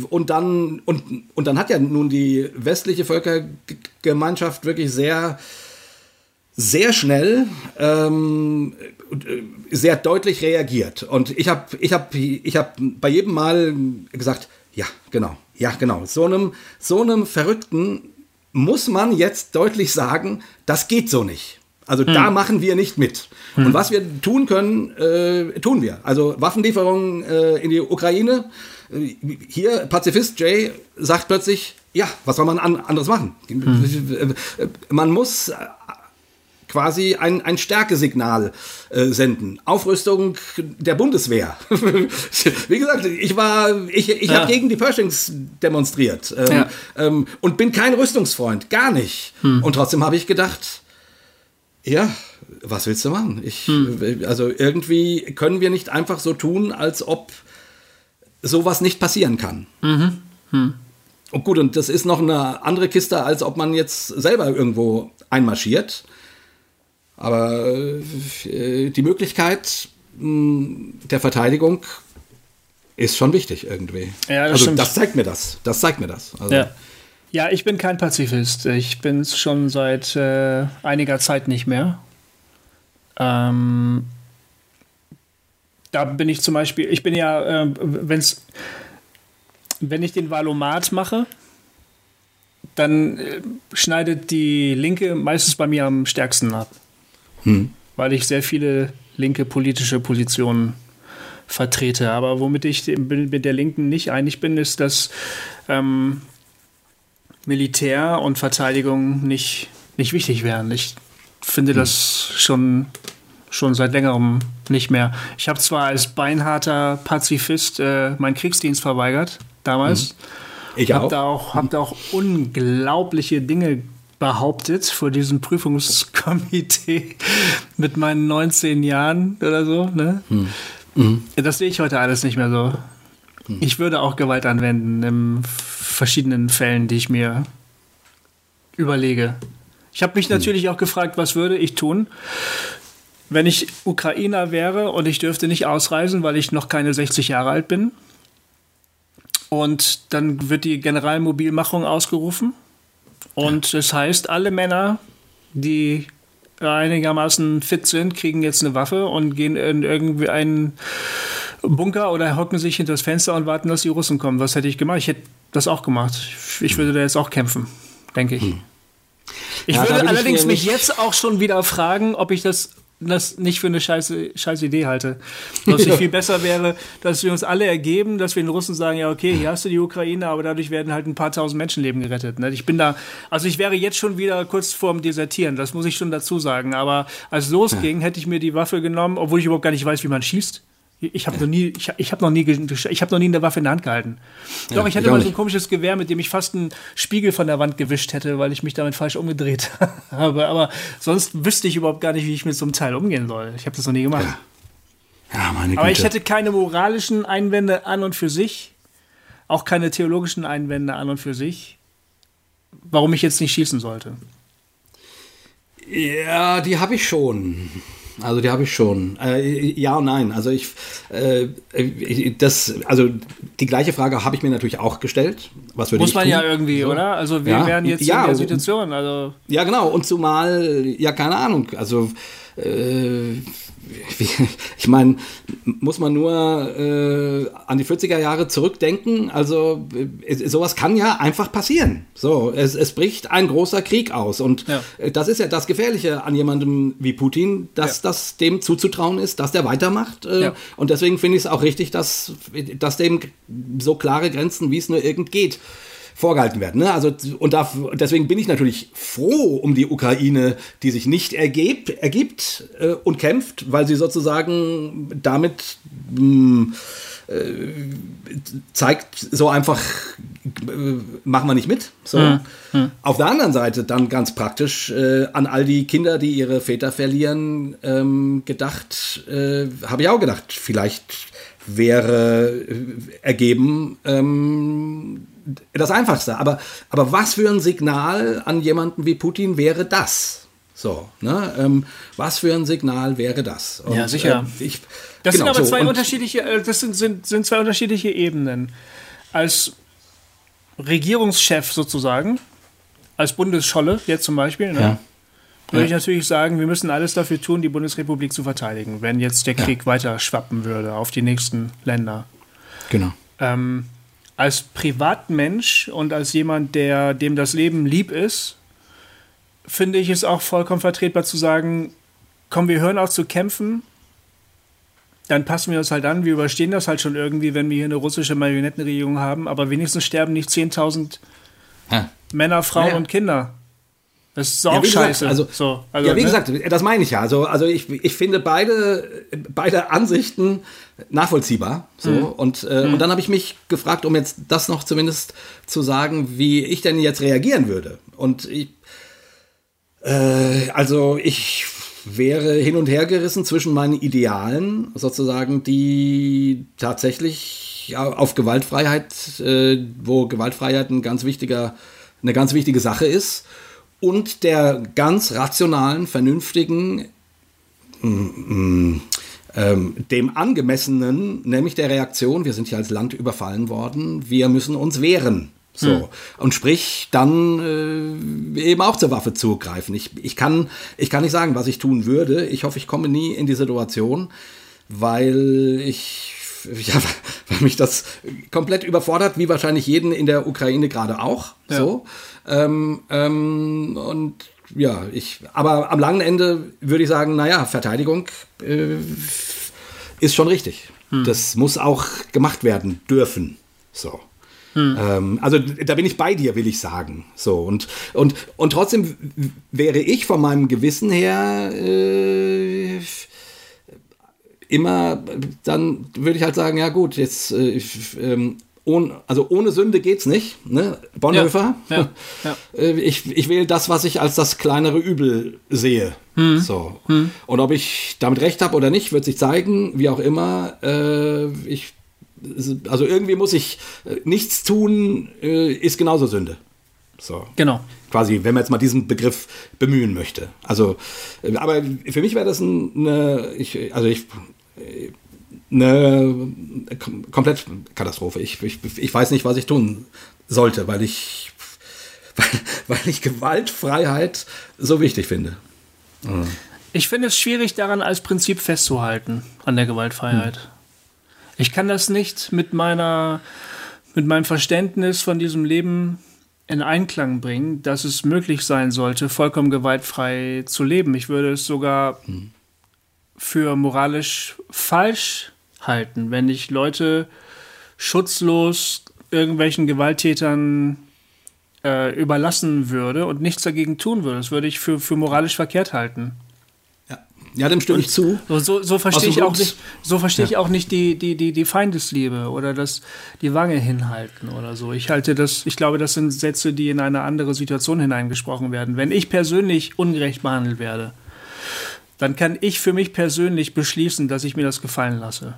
[SPEAKER 3] und dann, und, und dann hat ja nun die westliche Völkergemeinschaft wirklich sehr sehr schnell ähm, äh, sehr deutlich reagiert. Und ich habe ich hab, ich hab bei jedem Mal gesagt, ja, genau, ja, genau. So einem, so einem Verrückten muss man jetzt deutlich sagen, das geht so nicht. Also hm. da machen wir nicht mit. Hm. Und was wir tun können, äh, tun wir. Also Waffenlieferungen äh, in die Ukraine. Hier, Pazifist Jay sagt plötzlich, ja, was soll man an, anderes machen? Hm. Man muss quasi ein, ein Stärkesignal äh, senden. Aufrüstung der Bundeswehr. Wie gesagt, ich war, ich, ich ja. habe gegen die Pershings demonstriert ähm, ja. ähm, und bin kein Rüstungsfreund, gar nicht. Hm. Und trotzdem habe ich gedacht, ja, was willst du machen? Ich, hm. Also irgendwie können wir nicht einfach so tun, als ob sowas nicht passieren kann.
[SPEAKER 2] Mhm. Hm.
[SPEAKER 3] Und gut, und das ist noch eine andere Kiste, als ob man jetzt selber irgendwo einmarschiert. Aber äh, die Möglichkeit mh, der Verteidigung ist schon wichtig irgendwie.
[SPEAKER 2] Ja, das
[SPEAKER 3] also
[SPEAKER 2] stimmt.
[SPEAKER 3] das zeigt mir das. Das zeigt mir das. Also,
[SPEAKER 2] ja. ja, ich bin kein Pazifist. Ich bin es schon seit äh, einiger Zeit nicht mehr. Ähm, da bin ich zum Beispiel, ich bin ja, äh, wenn's, wenn ich den Valomat mache, dann äh, schneidet die Linke meistens bei mir am stärksten ab hm. weil ich sehr viele linke politische Positionen vertrete. Aber womit ich mit der Linken nicht einig bin, ist, dass ähm, Militär und Verteidigung nicht, nicht wichtig wären. Ich finde hm. das schon, schon seit längerem nicht mehr. Ich habe zwar als beinharter Pazifist äh, meinen Kriegsdienst verweigert, damals. Hm. Ich hab auch. Da auch, hab da auch unglaubliche Dinge behauptet vor diesem Prüfungskomitee mit meinen 19 Jahren oder so. Ne? Hm. Mhm. Das sehe ich heute alles nicht mehr so. Hm. Ich würde auch Gewalt anwenden in verschiedenen Fällen, die ich mir überlege. Ich habe mich hm. natürlich auch gefragt, was würde ich tun, wenn ich Ukrainer wäre und ich dürfte nicht ausreisen, weil ich noch keine 60 Jahre alt bin. Und dann wird die Generalmobilmachung ausgerufen. Und das heißt, alle Männer, die einigermaßen fit sind, kriegen jetzt eine Waffe und gehen in irgendwie einen Bunker oder hocken sich hinter das Fenster und warten, dass die Russen kommen. Was hätte ich gemacht? Ich hätte das auch gemacht. Ich würde da jetzt auch kämpfen, denke ich. Hm. Ich ja, würde allerdings mich jetzt auch schon wieder fragen, ob ich das das nicht für eine scheiße, scheiße Idee halte. Was viel besser wäre, dass wir uns alle ergeben, dass wir den Russen sagen, ja, okay, hier hast du die Ukraine, aber dadurch werden halt ein paar tausend Menschenleben gerettet. Ne? Ich bin da, also ich wäre jetzt schon wieder kurz vorm Desertieren, das muss ich schon dazu sagen. Aber als es losging, hätte ich mir die Waffe genommen, obwohl ich überhaupt gar nicht weiß, wie man schießt. Ich habe noch nie, ich, ich habe noch nie, ich habe noch nie eine Waffe in der Hand gehalten. Doch, ja, ich hatte ich mal so ein komisches Gewehr, mit dem ich fast einen Spiegel von der Wand gewischt hätte, weil ich mich damit falsch umgedreht habe. Aber sonst wüsste ich überhaupt gar nicht, wie ich mit so einem Teil umgehen soll. Ich habe das noch nie gemacht. Ja. ja meine Güte. Aber ich hätte keine moralischen Einwände an und für sich, auch keine theologischen Einwände an und für sich, warum ich jetzt nicht schießen sollte.
[SPEAKER 3] Ja, die habe ich schon. Also die habe ich schon. Äh, ja und nein. Also ich, äh, das, also die gleiche Frage habe ich mir natürlich auch gestellt. Was würde
[SPEAKER 2] Muss man tun? ja irgendwie, so. oder? Also wir ja, wären jetzt ja, in der Situation. Also
[SPEAKER 3] ja, genau. Und zumal, ja, keine Ahnung. Also äh, ich meine, muss man nur äh, an die 40er Jahre zurückdenken. Also äh, sowas kann ja einfach passieren. So, es, es bricht ein großer Krieg aus. Und ja. Äh, das ist ja das Gefährliche an jemandem wie Putin, dass ja. das dem zuzutrauen ist, dass der weitermacht. Äh, ja. Und deswegen finde ich es auch richtig, dass, dass dem so klare Grenzen, wie es nur irgend geht, vorgehalten werden. Ne? Also, und da, deswegen bin ich natürlich froh um die Ukraine, die sich nicht ergebt, ergibt äh, und kämpft, weil sie sozusagen damit mh, hm, äh, zeigt so einfach, äh, machen wir nicht mit. So. Hm, hm. Auf der anderen Seite dann ganz praktisch äh, an all die Kinder, die ihre Väter verlieren, ähm, gedacht, äh, habe ich auch gedacht, vielleicht wäre äh, ergeben, ähm, das Einfachste. Aber, aber was für ein Signal an jemanden wie Putin wäre das? So, ne? Ähm, was für ein Signal wäre das?
[SPEAKER 2] Und, ja, sicher. Äh, ich, das genau, sind aber so, zwei unterschiedliche, äh, das sind, sind, sind zwei unterschiedliche Ebenen. Als Regierungschef sozusagen, als Bundesscholle, jetzt zum Beispiel, ne? ja. würde ich natürlich sagen, wir müssen alles dafür tun, die Bundesrepublik zu verteidigen, wenn jetzt der Krieg ja. weiter schwappen würde auf die nächsten Länder.
[SPEAKER 3] Genau.
[SPEAKER 2] Ähm, als Privatmensch und als jemand, der dem das Leben lieb ist, finde ich es auch vollkommen vertretbar zu sagen, komm, wir hören auf zu kämpfen, dann passen wir uns halt an, wir überstehen das halt schon irgendwie, wenn wir hier eine russische Marionettenregierung haben, aber wenigstens sterben nicht 10.000 Männer, Frauen ja. und Kinder. Das ist auch ja, scheiße.
[SPEAKER 3] Gesagt, also, so, also, ja, wie ne? gesagt, das meine ich ja. Also, also ich, ich finde beide, beide Ansichten nachvollziehbar. So. Mhm. Und, äh, mhm. und dann habe ich mich gefragt, um jetzt das noch zumindest zu sagen, wie ich denn jetzt reagieren würde. Und ich, äh, also ich wäre hin und her gerissen zwischen meinen Idealen, sozusagen, die tatsächlich ja, auf Gewaltfreiheit, äh, wo Gewaltfreiheit ein ganz wichtiger, eine ganz wichtige Sache ist und der ganz rationalen, vernünftigen, mm, mm, ähm, dem angemessenen, nämlich der Reaktion, wir sind hier als Land überfallen worden, wir müssen uns wehren. So. Hm. Und sprich, dann äh, eben auch zur Waffe zugreifen. Ich, ich, kann, ich kann nicht sagen, was ich tun würde. Ich hoffe, ich komme nie in die Situation, weil ich ja, weil mich das komplett überfordert, wie wahrscheinlich jeden in der Ukraine gerade auch. Ja. So. Ähm, ähm, und ja, ich, aber am langen Ende würde ich sagen, naja, Verteidigung äh, ist schon richtig. Hm. Das muss auch gemacht werden dürfen. So. Hm. Ähm, also da bin ich bei dir, will ich sagen. So und und und trotzdem wäre ich von meinem Gewissen her äh, immer, dann würde ich halt sagen, ja gut, jetzt äh, ähm, ohne, also ohne Sünde geht's nicht, ne? Bonhoeffer. Ja, ja, ja. Äh, ich, ich wähle das, was ich als das kleinere Übel sehe. Hm. So. Hm. Und ob ich damit recht habe oder nicht, wird sich zeigen, wie auch immer. Äh, ich, also irgendwie muss ich äh, nichts tun, äh, ist genauso Sünde. So.
[SPEAKER 2] Genau.
[SPEAKER 3] Quasi, wenn man jetzt mal diesen Begriff bemühen möchte. Also, äh, aber für mich wäre das eine, ich, also ich, eine komplett Katastrophe. Ich, ich, ich weiß nicht, was ich tun sollte, weil ich, weil, weil ich Gewaltfreiheit so wichtig finde.
[SPEAKER 2] Mhm. Ich finde es schwierig, daran als Prinzip festzuhalten, an der Gewaltfreiheit. Hm. Ich kann das nicht mit meiner, mit meinem Verständnis von diesem Leben in Einklang bringen, dass es möglich sein sollte, vollkommen gewaltfrei zu leben. Ich würde es sogar hm. Für moralisch falsch halten, wenn ich Leute schutzlos irgendwelchen Gewalttätern äh, überlassen würde und nichts dagegen tun würde. Das würde ich für, für moralisch verkehrt halten.
[SPEAKER 3] Ja, ja dem stimme ich zu.
[SPEAKER 2] So, so, so verstehe ich auch nicht, so verstehe ja. ich auch nicht die, die, die, die Feindesliebe oder das die Wange hinhalten oder so. Ich halte das, ich glaube, das sind Sätze, die in eine andere Situation hineingesprochen werden. Wenn ich persönlich ungerecht behandelt werde, dann kann ich für mich persönlich beschließen, dass ich mir das gefallen lasse.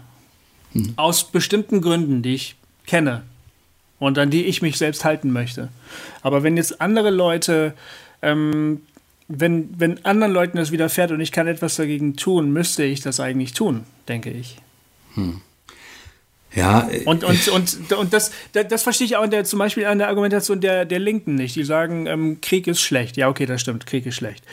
[SPEAKER 2] Mhm. Aus bestimmten Gründen, die ich kenne und an die ich mich selbst halten möchte. Aber wenn jetzt andere Leute, ähm, wenn, wenn anderen Leuten das widerfährt und ich kann etwas dagegen tun, müsste ich das eigentlich tun, denke ich. Hm.
[SPEAKER 3] Ja.
[SPEAKER 2] Und, und, und, und das, das verstehe ich auch in der, zum Beispiel an der Argumentation der, der Linken nicht. Die sagen, ähm, Krieg ist schlecht. Ja, okay, das stimmt, Krieg ist schlecht.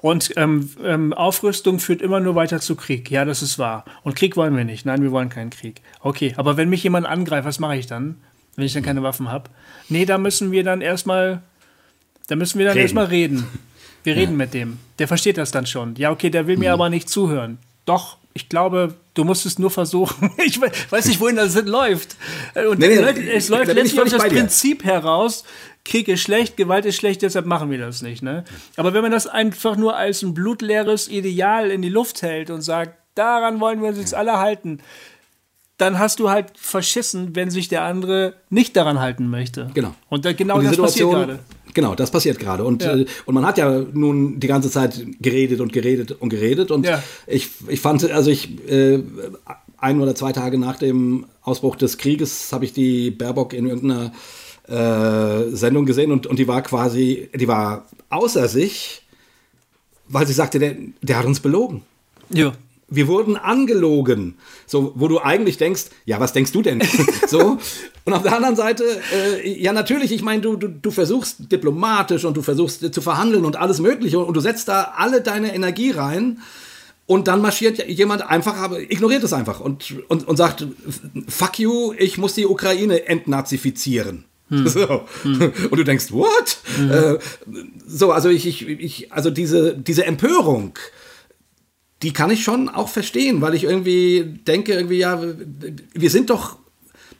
[SPEAKER 2] Und ähm, ähm, Aufrüstung führt immer nur weiter zu Krieg. Ja, das ist wahr. Und Krieg wollen wir nicht. Nein, wir wollen keinen Krieg. Okay, aber wenn mich jemand angreift, was mache ich dann, wenn ich dann keine Waffen habe? Nee, da müssen wir dann erstmal, da müssen wir dann reden. erstmal reden. Wir reden ja. mit dem. Der versteht das dann schon. Ja, okay, der will mir mhm. aber nicht zuhören. Doch, ich glaube, du musst es nur versuchen. ich weiß nicht, wohin das läuft. Und nee, nee, es läuft letztlich aus das Prinzip heraus, Krieg ist schlecht, Gewalt ist schlecht, deshalb machen wir das nicht. Ne? Aber wenn man das einfach nur als ein blutleeres Ideal in die Luft hält und sagt, daran wollen wir uns jetzt alle halten, dann hast du halt verschissen, wenn sich der andere nicht daran halten möchte.
[SPEAKER 3] Genau.
[SPEAKER 2] Und da, genau und das passiert gerade.
[SPEAKER 3] Genau, das passiert gerade. Und, ja. äh, und man hat ja nun die ganze Zeit geredet und geredet und geredet. Und ja. ich, ich fand, also ich, äh, ein oder zwei Tage nach dem Ausbruch des Krieges habe ich die Baerbock in irgendeiner äh, Sendung gesehen und, und die war quasi, die war außer sich, weil sie sagte, der, der hat uns belogen.
[SPEAKER 2] Ja
[SPEAKER 3] wir wurden angelogen. So, wo du eigentlich denkst, ja, was denkst du denn? so. Und auf der anderen Seite, äh, ja, natürlich, ich meine, du, du, du versuchst diplomatisch und du versuchst äh, zu verhandeln und alles Mögliche und, du setzt da alle deine Energie rein. Und dann marschiert jemand einfach, aber ignoriert es einfach und, und, und sagt, fuck you, ich muss die Ukraine entnazifizieren. Hm. So. Hm. Und du denkst, what? Hm. Äh, so, also ich, ich, ich, also diese, diese Empörung, die kann ich schon auch verstehen, weil ich irgendwie denke, irgendwie, ja, wir sind doch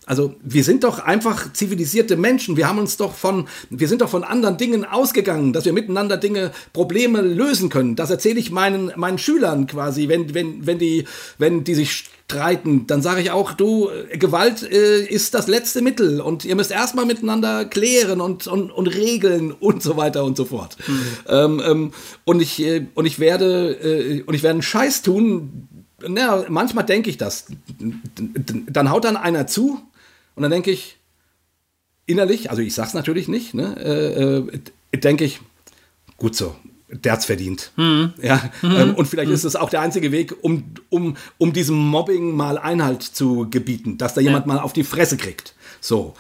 [SPEAKER 3] also wir sind doch einfach zivilisierte Menschen. Wir haben uns doch von, wir sind doch von anderen Dingen ausgegangen, dass wir miteinander Dinge, Probleme lösen können. Das erzähle ich meinen, meinen Schülern quasi, wenn, wenn, wenn die, wenn die sich streiten, dann sage ich auch, du, Gewalt äh, ist das letzte Mittel und ihr müsst erstmal miteinander klären und, und, und regeln und so weiter und so fort. Mhm. Ähm, ähm, und, ich, äh, und ich werde, äh, und ich werde einen Scheiß tun, na, manchmal denke ich das. Dann haut dann einer zu und dann denke ich, innerlich, also ich sag's natürlich nicht, ne, äh, äh, denke ich, gut so, der hat's verdient. Mhm. Ja, mhm. Und vielleicht mhm. ist es auch der einzige Weg, um, um, um diesem Mobbing mal Einhalt zu gebieten, dass da jemand ja. mal auf die Fresse kriegt. So.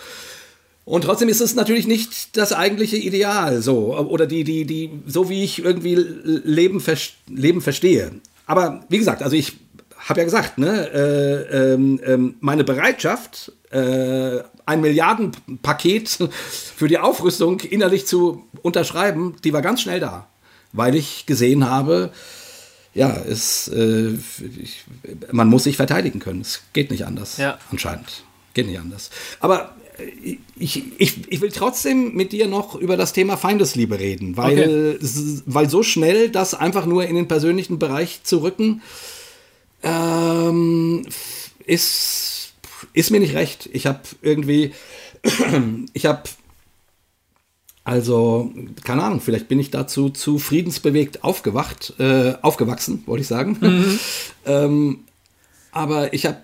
[SPEAKER 3] Und trotzdem ist es natürlich nicht das eigentliche Ideal, so, oder die, die, die, so wie ich irgendwie Leben, Leben verstehe. Aber wie gesagt, also ich habe ja gesagt, ne, äh, ähm, ähm, meine Bereitschaft, äh, ein Milliardenpaket für die Aufrüstung innerlich zu unterschreiben, die war ganz schnell da, weil ich gesehen habe, ja, es, äh, ich, man muss sich verteidigen können. Es geht nicht anders.
[SPEAKER 2] Ja.
[SPEAKER 3] Anscheinend. Geht nicht anders. Aber äh, ich, ich, ich will trotzdem mit dir noch über das Thema Feindesliebe reden, weil, okay. weil so schnell das einfach nur in den persönlichen Bereich zu rücken, ähm, ist, ist mir nicht recht. Ich habe irgendwie, ich habe also, keine Ahnung, vielleicht bin ich dazu zu friedensbewegt aufgewacht, äh, aufgewachsen, wollte ich sagen. Mhm. ähm, aber ich habe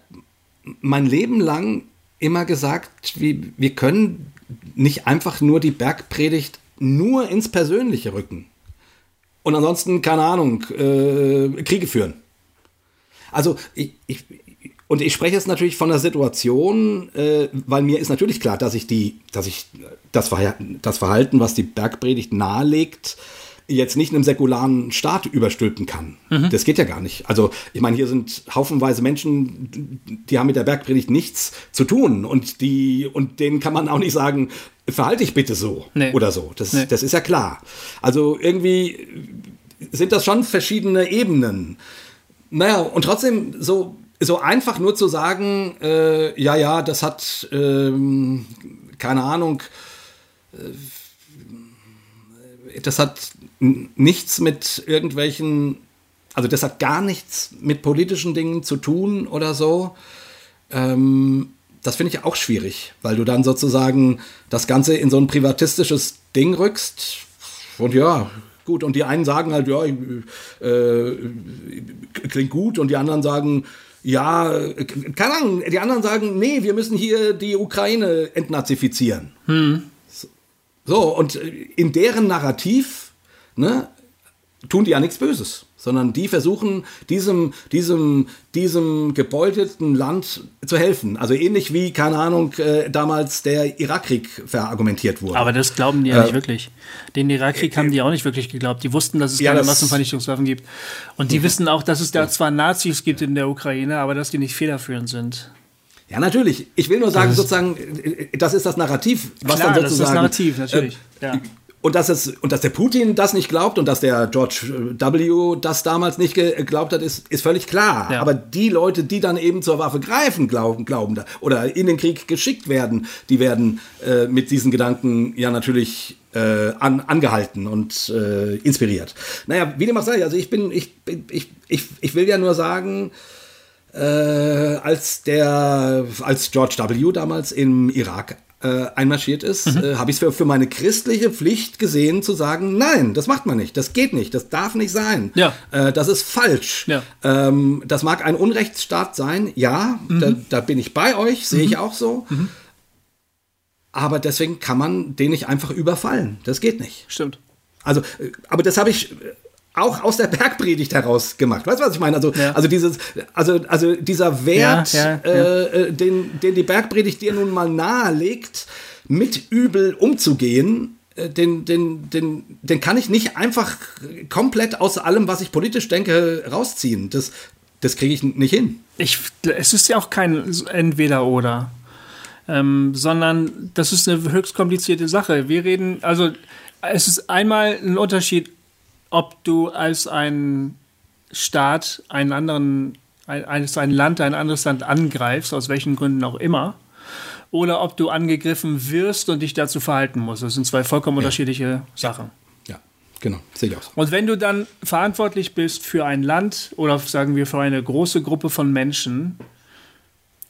[SPEAKER 3] mein Leben lang immer gesagt, wir, wir können nicht einfach nur die Bergpredigt nur ins Persönliche rücken. Und ansonsten, keine Ahnung, äh, Kriege führen. Also ich, ich, und ich spreche jetzt natürlich von der Situation, äh, weil mir ist natürlich klar, dass ich die, dass ich das, Verhalten, das Verhalten, was die Bergpredigt nahelegt, jetzt nicht einem säkularen Staat überstülpen kann. Mhm. Das geht ja gar nicht. Also, ich meine, hier sind haufenweise Menschen, die haben mit der Bergpredigt nichts zu tun und die, und denen kann man auch nicht sagen, verhalte dich bitte so nee. oder so. Das, nee. das ist ja klar. Also irgendwie sind das schon verschiedene Ebenen. Naja, und trotzdem so so einfach nur zu sagen, äh, ja, ja, das hat, ähm, keine Ahnung, äh, das hat nichts mit irgendwelchen, also das hat gar nichts mit politischen Dingen zu tun oder so. Ähm, das finde ich auch schwierig, weil du dann sozusagen das Ganze in so ein privatistisches Ding rückst. Und ja, gut. Und die einen sagen halt, ja, äh, klingt gut. Und die anderen sagen, ja, keine Ahnung, die anderen sagen, nee, wir müssen hier die Ukraine entnazifizieren. Hm. So, und in deren Narrativ ne, tun die ja nichts Böses sondern die versuchen, diesem, diesem, diesem gebeutelten Land zu helfen. Also ähnlich wie, keine Ahnung, äh, damals der Irakkrieg verargumentiert wurde.
[SPEAKER 2] Aber das glauben die ja äh, nicht wirklich. Den Irakkrieg äh, haben die auch nicht wirklich geglaubt. Die wussten, dass es ja, keine das, Massenvernichtungswaffen gibt. Und die mhm. wissen auch, dass es da zwar Nazis gibt in der Ukraine, aber dass die nicht federführend sind.
[SPEAKER 3] Ja, natürlich. Ich will nur sagen, sozusagen, äh, das ist das Narrativ,
[SPEAKER 2] was Klar, dann sozusagen. Das ist das Narrativ, natürlich.
[SPEAKER 3] Äh, ja. Und dass, es, und dass der Putin das nicht glaubt und dass der George W. das damals nicht geglaubt hat, ist, ist völlig klar. Ja. Aber die Leute, die dann eben zur Waffe greifen, glauben, glauben da, oder in den Krieg geschickt werden, die werden äh, mit diesen Gedanken ja natürlich äh, an, angehalten und äh, inspiriert. Naja, wie dem auch sei, also ich bin, ich, ich, ich, ich will ja nur sagen, äh, als der, als George W. damals im Irak äh, einmarschiert ist, mhm. äh, habe ich es für, für meine christliche Pflicht gesehen, zu sagen, nein, das macht man nicht, das geht nicht, das darf nicht sein,
[SPEAKER 2] ja.
[SPEAKER 3] äh, das ist falsch. Ja. Ähm, das mag ein Unrechtsstaat sein, ja, mhm. da, da, bin ich bei euch, sehe mhm. ich auch so. Mhm. Aber deswegen kann man den nicht einfach überfallen. Das geht nicht.
[SPEAKER 2] Stimmt.
[SPEAKER 3] Also, äh, aber das habe ich auch aus der Bergpredigt heraus gemacht. Weißt du, was ich meine? Also, ja. also dieses, also, also dieser Wert, ja, ja, äh, äh, den, den die Bergpredigt dir nun mal nahelegt, mit Übel umzugehen, äh, den, den, den, den kann ich nicht einfach komplett aus allem, was ich politisch denke, rausziehen. Das, das kriege ich nicht hin.
[SPEAKER 2] Ich, es ist ja auch kein Entweder-Oder. Ähm, sondern das ist eine höchst komplizierte Sache. Wir reden, also es ist einmal ein Unterschied, ob du als ein Staat einen anderen, ein, ein Land, ein anderes Land angreifst, aus welchen Gründen auch immer, oder ob du angegriffen wirst und dich dazu verhalten musst. Das sind zwei vollkommen ja. unterschiedliche Sachen.
[SPEAKER 3] Ja, genau, sehe ich auch.
[SPEAKER 2] Und wenn du dann verantwortlich bist für ein Land oder sagen wir für eine große Gruppe von Menschen,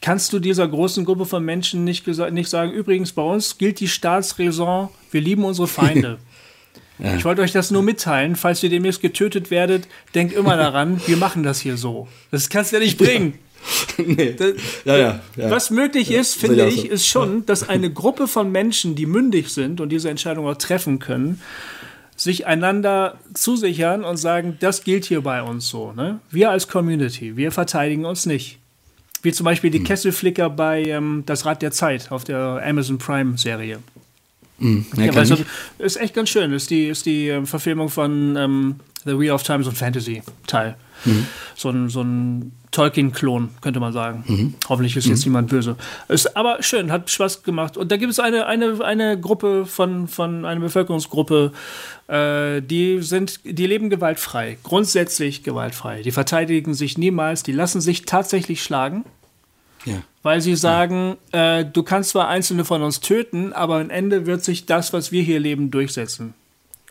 [SPEAKER 2] kannst du dieser großen Gruppe von Menschen nicht, nicht sagen, übrigens bei uns gilt die Staatsräson, wir lieben unsere Feinde. Ja. Ich wollte euch das nur mitteilen. Falls ihr demnächst getötet werdet, denkt immer daran, wir machen das hier so. Das kannst du ja nicht bringen. nee. Das, ja, ja, ja, Was möglich ist, finde ich, ist schon, dass eine Gruppe von Menschen, die mündig sind und diese Entscheidung auch treffen können, sich einander zusichern und sagen, das gilt hier bei uns so. Ne? Wir als Community, wir verteidigen uns nicht. Wie zum Beispiel die hm. Kesselflicker bei ähm, Das Rad der Zeit auf der Amazon Prime Serie. Mhm. Ja, ja, du, ist echt ganz schön. Ist die, ist die äh, Verfilmung von ähm, The Wheel of Time, so ein Fantasy-Teil. Mhm. So ein, so ein Tolkien-Klon, könnte man sagen. Mhm. Hoffentlich ist jetzt mhm. niemand böse. Ist aber schön, hat Spaß gemacht. Und da gibt es eine, eine, eine Gruppe von, von einer Bevölkerungsgruppe, äh, die sind, die leben gewaltfrei, grundsätzlich gewaltfrei. Die verteidigen sich niemals, die lassen sich tatsächlich schlagen. Ja. Weil sie sagen, ja. äh, du kannst zwar einzelne von uns töten, aber am Ende wird sich das, was wir hier leben, durchsetzen.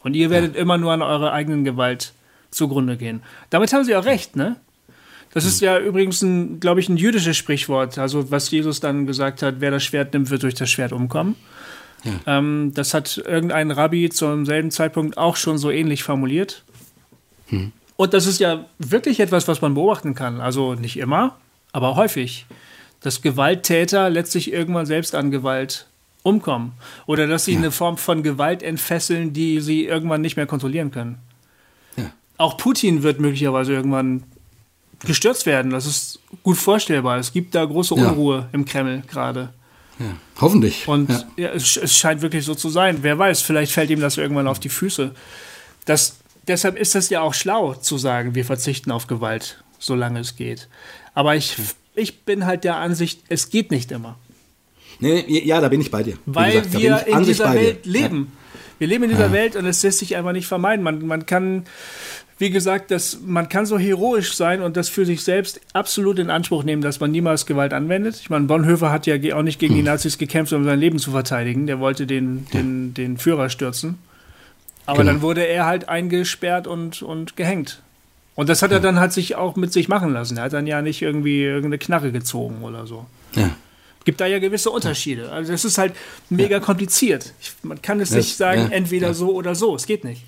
[SPEAKER 2] Und ihr werdet ja. immer nur an eurer eigenen Gewalt zugrunde gehen. Damit haben sie auch recht, ne? Das ist ja übrigens, ein, glaube ich, ein jüdisches Sprichwort. Also, was Jesus dann gesagt hat: wer das Schwert nimmt, wird durch das Schwert umkommen. Ja. Ähm, das hat irgendein Rabbi zum selben Zeitpunkt auch schon so ähnlich formuliert. Hm. Und das ist ja wirklich etwas, was man beobachten kann. Also nicht immer, aber häufig. Dass Gewalttäter letztlich irgendwann selbst an Gewalt umkommen. Oder dass sie ja. eine Form von Gewalt entfesseln, die sie irgendwann nicht mehr kontrollieren können. Ja. Auch Putin wird möglicherweise irgendwann gestürzt werden. Das ist gut vorstellbar. Es gibt da große Unruhe ja. im Kreml gerade.
[SPEAKER 3] Ja, hoffentlich.
[SPEAKER 2] Und ja. ja es, es, scheint wirklich so zu sein. Wer weiß, vielleicht fällt ihm das irgendwann auf die Füße. Das, deshalb ist es ja auch schlau zu sagen, wir verzichten auf Gewalt, solange es geht. Aber ich, ich bin halt der Ansicht, es geht nicht immer.
[SPEAKER 3] Nee, ja, da bin ich bei dir.
[SPEAKER 2] Weil gesagt, wir in dieser Welt leben. Wir leben in dieser Welt und es lässt sich einfach nicht vermeiden. Man, man kann wie gesagt, dass man kann so heroisch sein und das für sich selbst absolut in Anspruch nehmen, dass man niemals Gewalt anwendet. Ich meine, Bonhoeffer hat ja auch nicht gegen die hm. Nazis gekämpft, um sein Leben zu verteidigen. Der wollte den, den, den Führer stürzen. Aber genau. dann wurde er halt eingesperrt und, und gehängt. Und das hat er dann halt sich auch mit sich machen lassen. Er hat dann ja nicht irgendwie irgendeine Knarre gezogen oder so. Ja. Gibt da ja gewisse Unterschiede. Also es ist halt mega kompliziert. Ich, man kann es das, nicht sagen, ja, entweder ja. so oder so. Es geht nicht.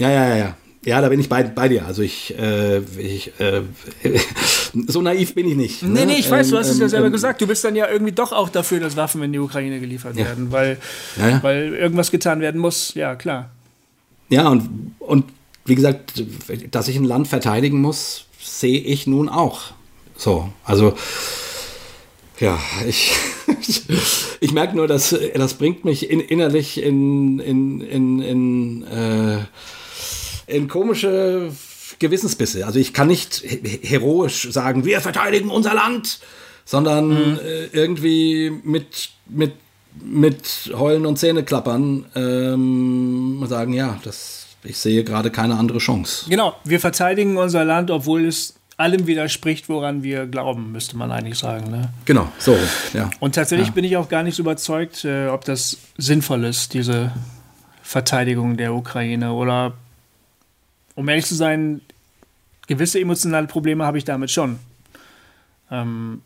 [SPEAKER 3] Ja, ja, ja, ja. Ja, da bin ich bei, bei dir. Also ich, äh, ich äh, so naiv bin ich nicht.
[SPEAKER 2] Nee, ne? nee, ich weiß, ähm, du hast es ja ähm, selber ähm, gesagt. Du bist dann ja irgendwie doch auch dafür, dass Waffen in die Ukraine geliefert ja. werden, weil, ja, ja. weil irgendwas getan werden muss. Ja, klar.
[SPEAKER 3] Ja, und, und wie gesagt, dass ich ein Land verteidigen muss, sehe ich nun auch. So, also ja, ich, ich merke nur, dass das bringt mich in, innerlich in, in, in, in äh, in komische Gewissensbisse. Also ich kann nicht heroisch sagen, wir verteidigen unser Land, sondern mhm. äh, irgendwie mit, mit, mit Heulen und Zähneklappern ähm, sagen, ja, das, ich sehe gerade keine andere Chance.
[SPEAKER 2] Genau, wir verteidigen unser Land, obwohl es allem widerspricht, woran wir glauben, müsste man eigentlich sagen. Ne?
[SPEAKER 3] Genau, so, ja.
[SPEAKER 2] Und tatsächlich
[SPEAKER 3] ja.
[SPEAKER 2] bin ich auch gar nicht so überzeugt, äh, ob das sinnvoll ist, diese Verteidigung der Ukraine oder um ehrlich zu sein, gewisse emotionale Probleme habe ich damit schon. Ähm,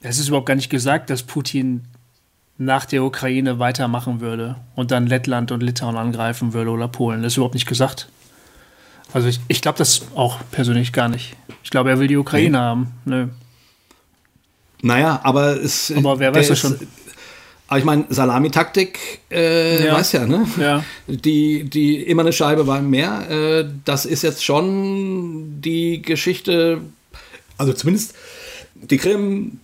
[SPEAKER 2] es ist überhaupt gar nicht gesagt, dass Putin nach der Ukraine weitermachen würde und dann Lettland und Litauen angreifen würde oder Polen. Das ist überhaupt nicht gesagt. Also ich, ich glaube das auch persönlich gar nicht. Ich glaube, er will die Ukraine nee. haben. Nö.
[SPEAKER 3] Naja, aber es.
[SPEAKER 2] Aber wer weiß das schon?
[SPEAKER 3] Aber ich meine, Salamitaktik, äh, ja. weiß ja, ne?
[SPEAKER 2] Ja.
[SPEAKER 3] Die, die immer eine Scheibe war mehr. Äh, das ist jetzt schon die Geschichte, also zumindest die Krim,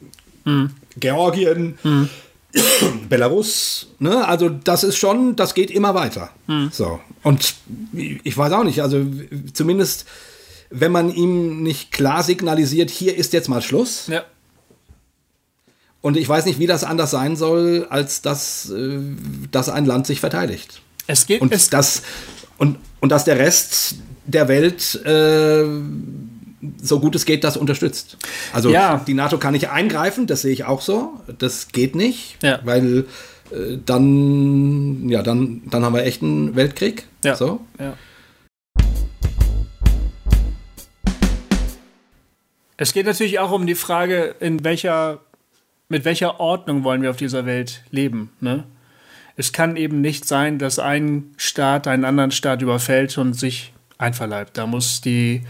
[SPEAKER 3] mhm. Georgien, mhm. Belarus, ne? Also das ist schon, das geht immer weiter. Mhm. So. Und ich weiß auch nicht, also zumindest wenn man ihm nicht klar signalisiert, hier ist jetzt mal Schluss.
[SPEAKER 2] Ja
[SPEAKER 3] und ich weiß nicht, wie das anders sein soll, als dass, äh, dass ein Land sich verteidigt.
[SPEAKER 2] Es geht.
[SPEAKER 3] Und,
[SPEAKER 2] es
[SPEAKER 3] das, und, und dass der Rest der Welt äh, so gut es geht, das unterstützt. Also ja. die NATO kann nicht eingreifen, das sehe ich auch so. Das geht nicht,
[SPEAKER 2] ja.
[SPEAKER 3] weil äh, dann, ja, dann, dann haben wir echt einen Weltkrieg.
[SPEAKER 2] Ja.
[SPEAKER 3] So.
[SPEAKER 2] Ja. Es geht natürlich auch um die Frage, in welcher mit welcher Ordnung wollen wir auf dieser Welt leben? Ne? Es kann eben nicht sein, dass ein Staat einen anderen Staat überfällt und sich einverleibt. Da muss die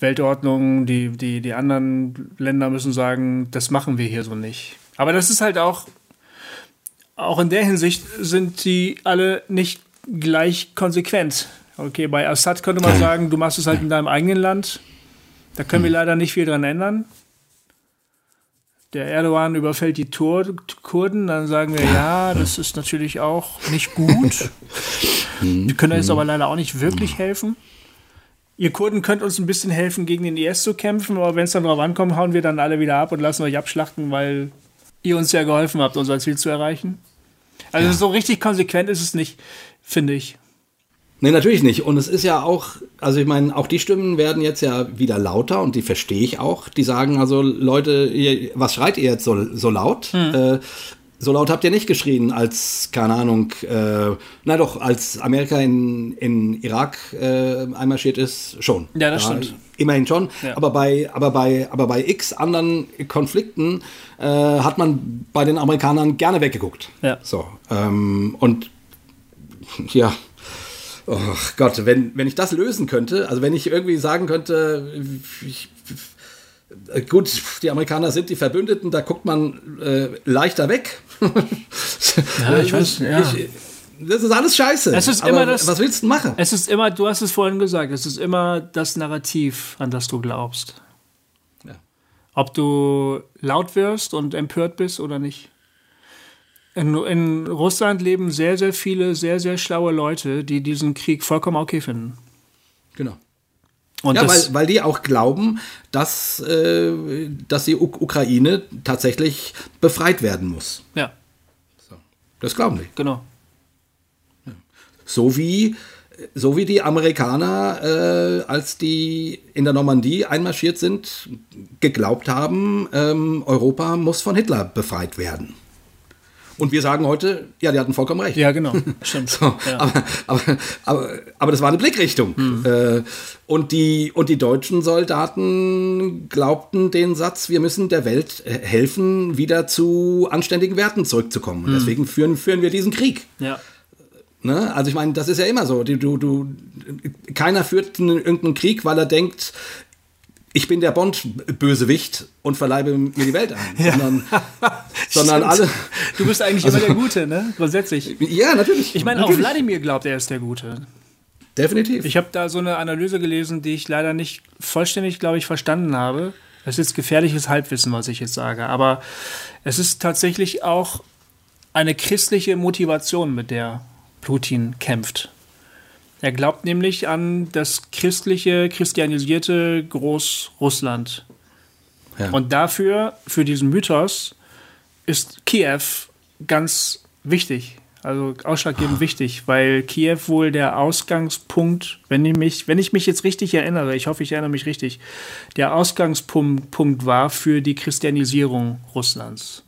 [SPEAKER 2] Weltordnung, die, die, die anderen Länder müssen sagen, das machen wir hier so nicht. Aber das ist halt auch, auch in der Hinsicht sind die alle nicht gleich konsequent. Okay, bei Assad könnte man sagen, du machst es halt in deinem eigenen Land. Da können wir hm. leider nicht viel dran ändern. der Erdogan überfällt die Tur Kurden, dann sagen wir, ja, das ist natürlich auch nicht gut. Wir können jetzt aber leider auch nicht wirklich helfen. Ihr Kurden könnt uns ein bisschen helfen, gegen den IS zu kämpfen, aber wenn es dann drauf ankommt, hauen wir dann alle wieder ab und lassen euch abschlachten, weil ihr uns ja geholfen habt, unser Ziel zu erreichen. Also ja. so richtig konsequent ist es nicht, finde ich.
[SPEAKER 3] Nee, natürlich nicht. Und es ist ja auch, also ich meine, auch die Stimmen werden jetzt ja wieder lauter und die verstehe ich auch. Die sagen also, Leute, ihr, was schreit ihr jetzt so, so laut? Hm. Äh, so laut habt ihr nicht geschrien, als, keine Ahnung, äh, na doch, als Amerika in, in Irak äh, einmarschiert ist, schon.
[SPEAKER 2] Ja, das ja, stimmt.
[SPEAKER 3] Immerhin schon. Ja. Aber, bei, aber, bei, aber bei x anderen Konflikten äh, hat man bei den Amerikanern gerne weggeguckt.
[SPEAKER 2] Ja.
[SPEAKER 3] So. Ähm, und ja, Oh Gott, wenn, wenn ich das lösen könnte, also wenn ich irgendwie sagen könnte, ich, gut, die Amerikaner sind die Verbündeten, da guckt man äh, leichter weg.
[SPEAKER 2] ja, ich weiß, ja.
[SPEAKER 3] Ich, das ist alles scheiße.
[SPEAKER 2] Es ist Aber immer das,
[SPEAKER 3] was willst du machen?
[SPEAKER 2] Es ist immer, du hast es vorhin gesagt, es ist immer das Narrativ, an das du glaubst. Ja. Ob du laut wirst und empört bist oder nicht. In, in, Russland leben sehr, sehr viele, sehr, sehr schlaue Leute, die diesen Krieg vollkommen okay finden.
[SPEAKER 3] Genau. Und ja, weil, weil die auch glauben, dass, äh, dass die U Ukraine tatsächlich befreit werden muss.
[SPEAKER 2] Ja.
[SPEAKER 3] So. Das glauben die.
[SPEAKER 2] Genau.
[SPEAKER 3] Ja. So wie so wie die Amerikaner, äh, als die in der Normandie einmarschiert sind, geglaubt haben, ähm, Europa muss von Hitler befreit werden. Und wir sagen heute, ja, die hatten vollkommen recht.
[SPEAKER 2] Ja, genau. Stimmt. so,
[SPEAKER 3] ja. Aber, aber, aber, aber, das war eine Blickrichtung. Mhm. Äh, und, die, und die deutschen Soldaten glaubten den Satz, wir müssen der Welt helfen, wieder zu anständigen Werten zurückzukommen. Und mhm. deswegen führen, führen wir diesen Krieg.
[SPEAKER 2] Ja.
[SPEAKER 3] Ne? Also ich meine, das ist ja immer so. Du, du, keiner führt einen, irgendeinen Krieg, weil er denkt, ich bin der Bond-Bösewicht und verleibe mir die Welt ein, ja. sondern, sondern alle.
[SPEAKER 2] Du bist eigentlich also, immer der Gute, ne? Grundsätzlich.
[SPEAKER 3] Ja, natürlich.
[SPEAKER 2] Ich meine, auch Wladimir glaubt, er ist der Gute.
[SPEAKER 3] Definitiv.
[SPEAKER 2] Ich habe da so eine Analyse gelesen, die ich leider nicht vollständig, glaube ich, verstanden habe. Das ist gefährliches Halbwissen, was ich jetzt sage. Aber es ist tatsächlich auch eine christliche Motivation, mit der Putin kämpft. Er glaubt nämlich an das christliche, christianisierte Großrussland. Ja. Und dafür, für diesen Mythos, ist Kiew ganz wichtig. Also ausschlaggebend ah. wichtig, weil Kiew wohl der Ausgangspunkt, wenn ich mich, wenn ich mich jetzt richtig erinnere, ich hoffe, ich erinnere mich richtig, der Ausgangspunkt war für die Christianisierung Russlands.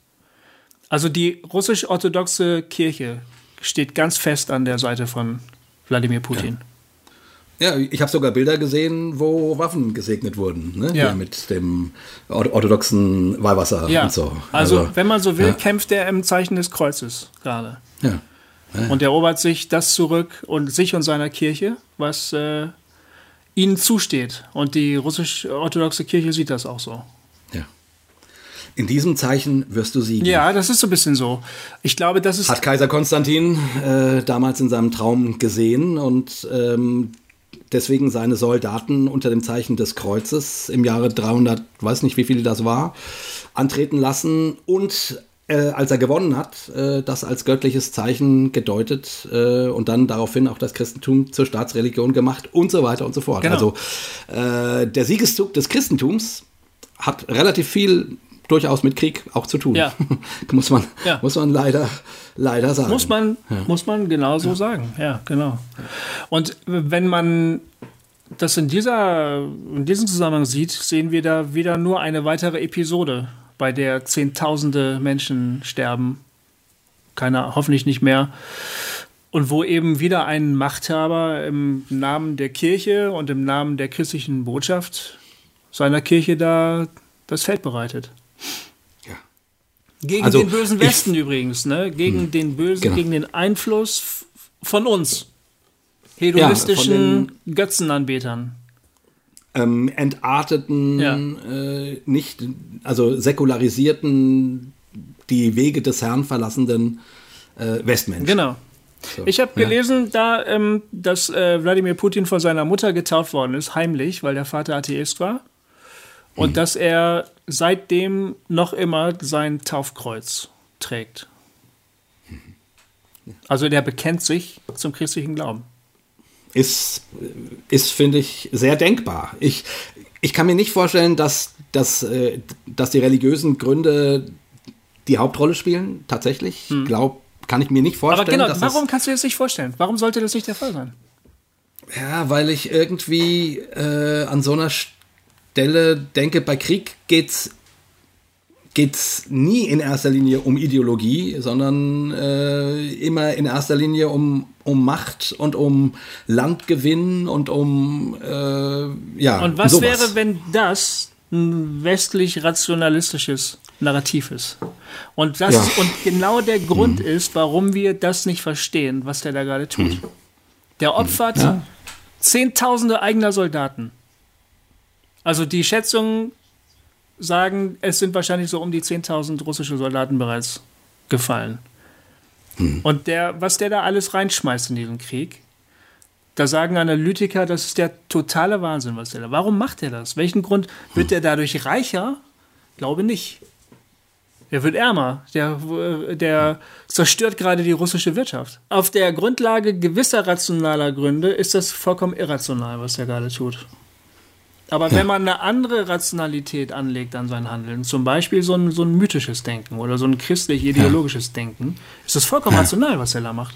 [SPEAKER 2] Also die russisch-orthodoxe Kirche steht ganz fest an der Seite von Wladimir Putin.
[SPEAKER 3] Ja. ja ich habe sogar Bilder gesehen, wo Waffen gesegnet wurden, ne? ja. mit dem orthodoxen Weihwasser
[SPEAKER 2] ja.
[SPEAKER 3] und so.
[SPEAKER 2] Also, also wenn man so will, ja. kämpft er im Zeichen des Kreuzes gerade.
[SPEAKER 3] Ja.
[SPEAKER 2] Und erobert sich das zurück und sich und seiner Kirche, was äh, ihnen zusteht. Und die russisch-orthodoxe Kirche sieht das auch so.
[SPEAKER 3] In diesem Zeichen wirst du siegen.
[SPEAKER 2] Ja, das ist so ein bisschen so. Ich glaube, das ist.
[SPEAKER 3] Hat Kaiser Konstantin äh, damals in seinem Traum gesehen und ähm, deswegen seine Soldaten unter dem Zeichen des Kreuzes im Jahre 300, weiß nicht wie viel das war, antreten lassen und äh, als er gewonnen hat, äh, das als göttliches Zeichen gedeutet äh, und dann daraufhin auch das Christentum zur Staatsreligion gemacht und so weiter und so fort.
[SPEAKER 2] Genau.
[SPEAKER 3] Also äh, der Siegeszug des Christentums hat relativ viel durchaus mit Krieg auch zu tun.
[SPEAKER 2] Ja.
[SPEAKER 3] muss man, ja. muss man leider, leider sagen.
[SPEAKER 2] Muss man, ja. muss man genauso ja. sagen. Ja, genau. Und wenn man das in, dieser, in diesem Zusammenhang sieht, sehen wir da wieder nur eine weitere Episode, bei der Zehntausende Menschen sterben. Keiner, hoffentlich nicht mehr. Und wo eben wieder ein Machthaber im Namen der Kirche und im Namen der christlichen Botschaft seiner Kirche da das Feld bereitet. Gegen also, den bösen Westen ich, übrigens, ne? Gegen hm, den bösen, genau. gegen den Einfluss von uns. Hedonistischen ja, Götzenanbetern.
[SPEAKER 3] Ähm, entarteten, ja. äh, nicht, also säkularisierten, die Wege des Herrn verlassenden äh, Westmenschen.
[SPEAKER 2] Genau. So, ich habe ja. gelesen, da, ähm, dass äh, Wladimir Putin von seiner Mutter getauft worden ist, heimlich, weil der Vater Atheist war. Und mhm. dass er seitdem noch immer sein Taufkreuz trägt. Also der bekennt sich zum christlichen Glauben.
[SPEAKER 3] Ist, ist finde ich, sehr denkbar. Ich, ich kann mir nicht vorstellen, dass, dass, äh, dass die religiösen Gründe die Hauptrolle spielen, tatsächlich. Hm. Glaub, kann ich mir nicht vorstellen.
[SPEAKER 2] Aber genau, warum kannst du dir das nicht vorstellen? Warum sollte das nicht der Fall sein?
[SPEAKER 3] Ja, weil ich irgendwie äh, an so einer Stelle denke, bei Krieg geht's geht's nie in erster Linie um Ideologie, sondern äh, immer in erster Linie um, um Macht und um Landgewinn und um äh, ja.
[SPEAKER 2] Und was sowas. wäre, wenn das ein westlich rationalistisches Narrativ ist? Und das ja. und genau der Grund mhm. ist, warum wir das nicht verstehen, was der da gerade tut. Mhm. Der opfert ja. Zehntausende eigener Soldaten. Also die Schätzungen sagen, es sind wahrscheinlich so um die 10.000 russische Soldaten bereits gefallen. Hm. Und der, was der da alles reinschmeißt in diesen Krieg, da sagen Analytiker, das ist der totale Wahnsinn, was der da. Warum macht er das? Welchen Grund wird er dadurch reicher? Glaube nicht. Er wird ärmer. Der, der zerstört gerade die russische Wirtschaft. Auf der Grundlage gewisser rationaler Gründe ist das vollkommen irrational, was er gerade tut. Aber ja. wenn man eine andere Rationalität anlegt an sein Handeln, zum Beispiel so ein, so ein mythisches Denken oder so ein christlich-ideologisches ja. Denken, ist das vollkommen ja. rational, was er da macht.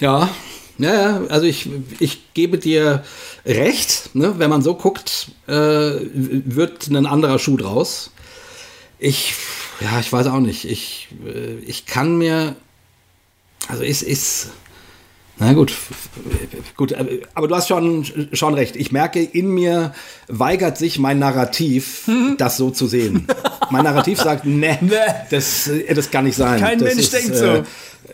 [SPEAKER 3] Ja, ja, also ich, ich gebe dir recht, ne? wenn man so guckt, äh, wird ein anderer Schuh draus. Ich, ja, ich weiß auch nicht. Ich, äh, ich kann mir, also es ist, na gut, gut, aber du hast schon, schon recht. Ich merke, in mir weigert sich mein Narrativ, hm? das so zu sehen. mein Narrativ sagt, ne, nee. das, das kann nicht sein.
[SPEAKER 2] Kein
[SPEAKER 3] das
[SPEAKER 2] Mensch ist, denkt äh, so.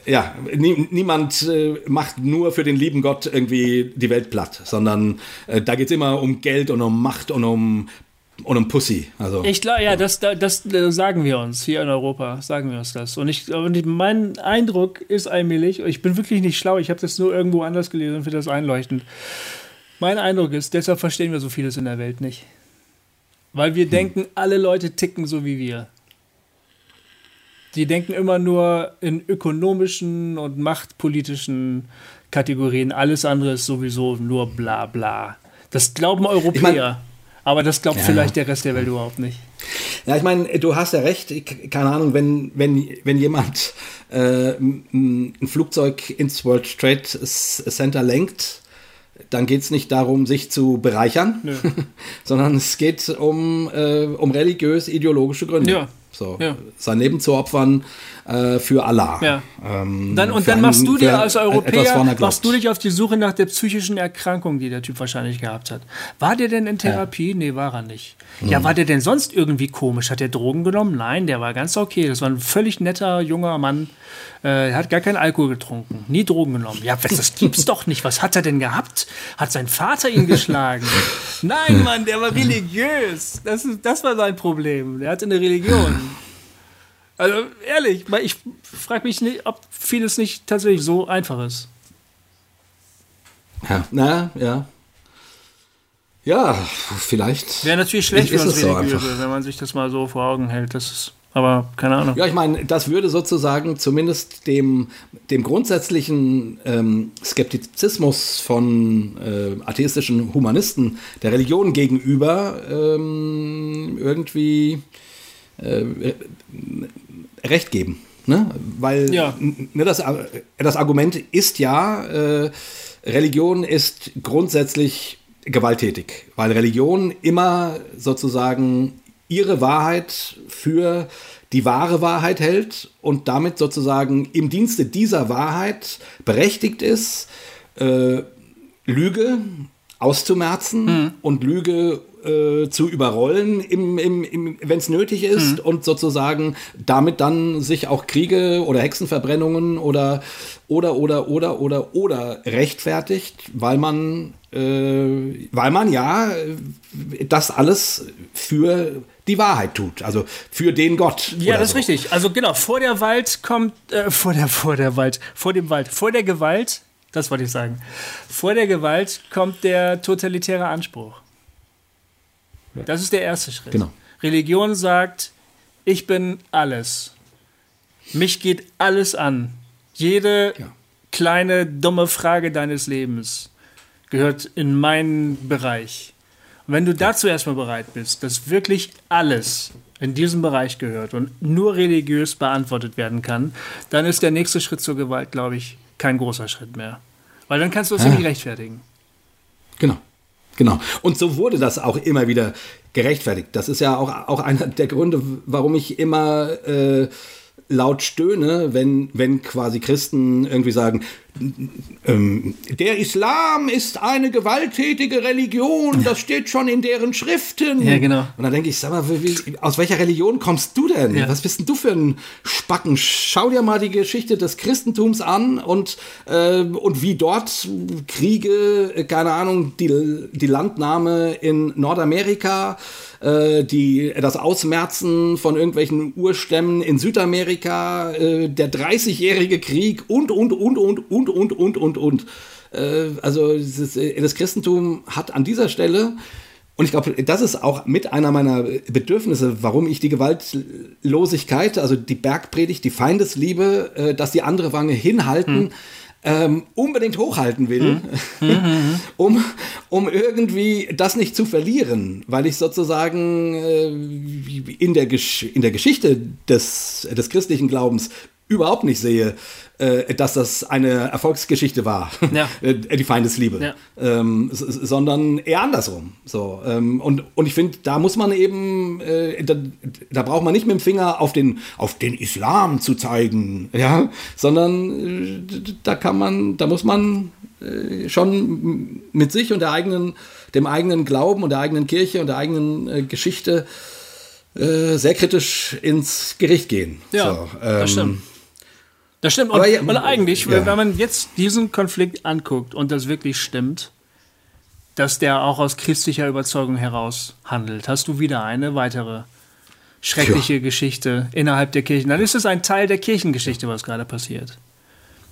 [SPEAKER 3] Ja, nie, niemand äh, macht nur für den lieben Gott irgendwie die Welt platt, sondern äh, da geht es immer um Geld und um Macht und um und um Pussy. Also,
[SPEAKER 2] ich glaube, ja, das, das, das, sagen wir uns hier in Europa, sagen wir uns das. Und, ich, und mein Eindruck ist allmählich, ich bin wirklich nicht schlau, ich habe das nur irgendwo anders gelesen und finde das einleuchtend. Mein Eindruck ist, deshalb verstehen wir so vieles in der Welt nicht. Weil wir hm. denken, alle Leute ticken so wie wir. Die denken immer nur in ökonomischen und machtpolitischen Kategorien. Alles andere ist sowieso nur bla bla. Das glauben Europäer. Ich mein, aber das glaubt ja. vielleicht der Rest der Welt überhaupt nicht.
[SPEAKER 3] Ja, ich meine, du hast ja recht. Ich, keine Ahnung, wenn, wenn, wenn jemand äh, ein Flugzeug ins World Trade Center lenkt, dann geht es nicht darum, sich zu bereichern, sondern es geht um, äh, um religiös-ideologische Gründe. Ja. So, ja. sein Leben zu opfern äh, für Allah.
[SPEAKER 2] Ja. Ähm, dann, und dann machst einen, du dir als Europäer, machst du dich auf die Suche nach der psychischen Erkrankung, die der Typ wahrscheinlich gehabt hat. War der denn in Therapie? Ja. Nee, war er nicht. Mhm. Ja, war der denn sonst irgendwie komisch? Hat der Drogen genommen? Nein, der war ganz okay. Das war ein völlig netter, junger Mann. Äh, er hat gar keinen Alkohol getrunken, nie Drogen genommen. Ja, das gibt's doch nicht. Was hat er denn gehabt? Hat sein Vater ihn geschlagen? Nein, Mann, der war religiös. Das, ist, das war sein Problem. Der hatte eine Religion. Also ehrlich, ich frage mich nicht, ob vieles nicht tatsächlich so einfach ist.
[SPEAKER 3] Ja, na, ja. Ja, vielleicht.
[SPEAKER 2] Wäre natürlich schlecht für uns Religiöse, so wenn man sich das mal so vor Augen hält. Das ist, aber keine Ahnung.
[SPEAKER 3] Ja, ich meine, das würde sozusagen zumindest dem, dem grundsätzlichen ähm, Skeptizismus von äh, atheistischen Humanisten der Religion gegenüber ähm, irgendwie äh, recht geben. Ne? Weil ja. ne, das, das Argument ist ja, äh, Religion ist grundsätzlich gewalttätig, weil Religion immer sozusagen ihre Wahrheit für die wahre Wahrheit hält und damit sozusagen im Dienste dieser Wahrheit berechtigt ist, äh, Lüge auszumerzen mhm. und Lüge äh, zu überrollen, im, im, im, wenn es nötig ist mhm. und sozusagen damit dann sich auch Kriege oder Hexenverbrennungen oder oder oder oder oder oder rechtfertigt, weil man äh, weil man ja das alles für die Wahrheit tut, also für den Gott.
[SPEAKER 2] Ja, das so. ist richtig. Also genau, vor der Wald kommt äh, vor der vor der Wald, vor dem Wald, vor der Gewalt, das wollte ich sagen. Vor der Gewalt kommt der totalitäre Anspruch. Das ist der erste Schritt.
[SPEAKER 3] Genau.
[SPEAKER 2] Religion sagt, ich bin alles. Mich geht alles an. Jede
[SPEAKER 3] Ja.
[SPEAKER 2] kleine dumme Frage deines Lebens gehört in meinen Bereich. Wenn du dazu erstmal bereit bist, dass wirklich alles in diesem Bereich gehört und nur religiös beantwortet werden kann, dann ist der nächste Schritt zur Gewalt, glaube ich, kein großer Schritt mehr. Weil dann kannst du es
[SPEAKER 3] Ah.
[SPEAKER 2] nicht rechtfertigen.
[SPEAKER 3] Genau. Genau. Und so wurde das auch immer wieder gerechtfertigt. Das ist ja auch, auch einer der Gründe, warum ich immer äh, laut stöhne, wenn, wenn quasi Christen irgendwie sagen, ähm, der Islam ist eine gewalttätige Religion, das steht schon in deren Schriften.
[SPEAKER 2] Ja, genau.
[SPEAKER 3] Und dann denke ich, sag mal, wie, aus welcher Religion kommst du denn?
[SPEAKER 2] Ja.
[SPEAKER 3] Was bist denn du für ein Spacken? Schau dir mal die Geschichte des Christentums an und, äh, und wie dort Kriege, äh, keine Ahnung, die, die Landnahme in Nordamerika, äh, die, das Ausmerzen von irgendwelchen Urstämmen in Südamerika, äh, der 30-jährige Krieg und, und, und, und, und, und, und, und, und. Äh, also das, äh, das Christentum hat an dieser Stelle und ich glaube, das ist auch mit einer meiner Bedürfnisse, warum ich die Gewaltlosigkeit, also die Bergpredigt, die Feindesliebe, äh, dass die andere Wange hinhalten, ähm, unbedingt hochhalten will, um, um irgendwie das nicht zu verlieren, weil ich sozusagen äh, in, der Gesch in der Geschichte des, des christlichen Glaubens überhaupt nicht sehe, äh, dass das eine Erfolgsgeschichte war,
[SPEAKER 2] Ja.
[SPEAKER 3] äh, die Feindesliebe,
[SPEAKER 2] Ja.
[SPEAKER 3] ähm, sondern eher andersrum. So, ähm, und, und ich finde, da muss man eben, äh, da, da braucht man nicht mit dem Finger auf den, auf den Islam zu zeigen, ja, sondern äh, da kann man, da muss man äh, schon mit sich und der eigenen, dem eigenen Glauben und der eigenen Kirche und der eigenen äh, Geschichte sehr kritisch ins Gericht gehen.
[SPEAKER 2] Ja,
[SPEAKER 3] so,
[SPEAKER 2] das
[SPEAKER 3] ähm,
[SPEAKER 2] stimmt. Das stimmt. Und,
[SPEAKER 3] ja,
[SPEAKER 2] und eigentlich,
[SPEAKER 3] ja.
[SPEAKER 2] wenn man jetzt diesen Konflikt anguckt und das wirklich stimmt, dass der auch aus christlicher Überzeugung heraus handelt, hast du wieder eine weitere schreckliche Geschichte innerhalb der Kirchen. Dann ist es ein Teil der Kirchengeschichte, was gerade passiert.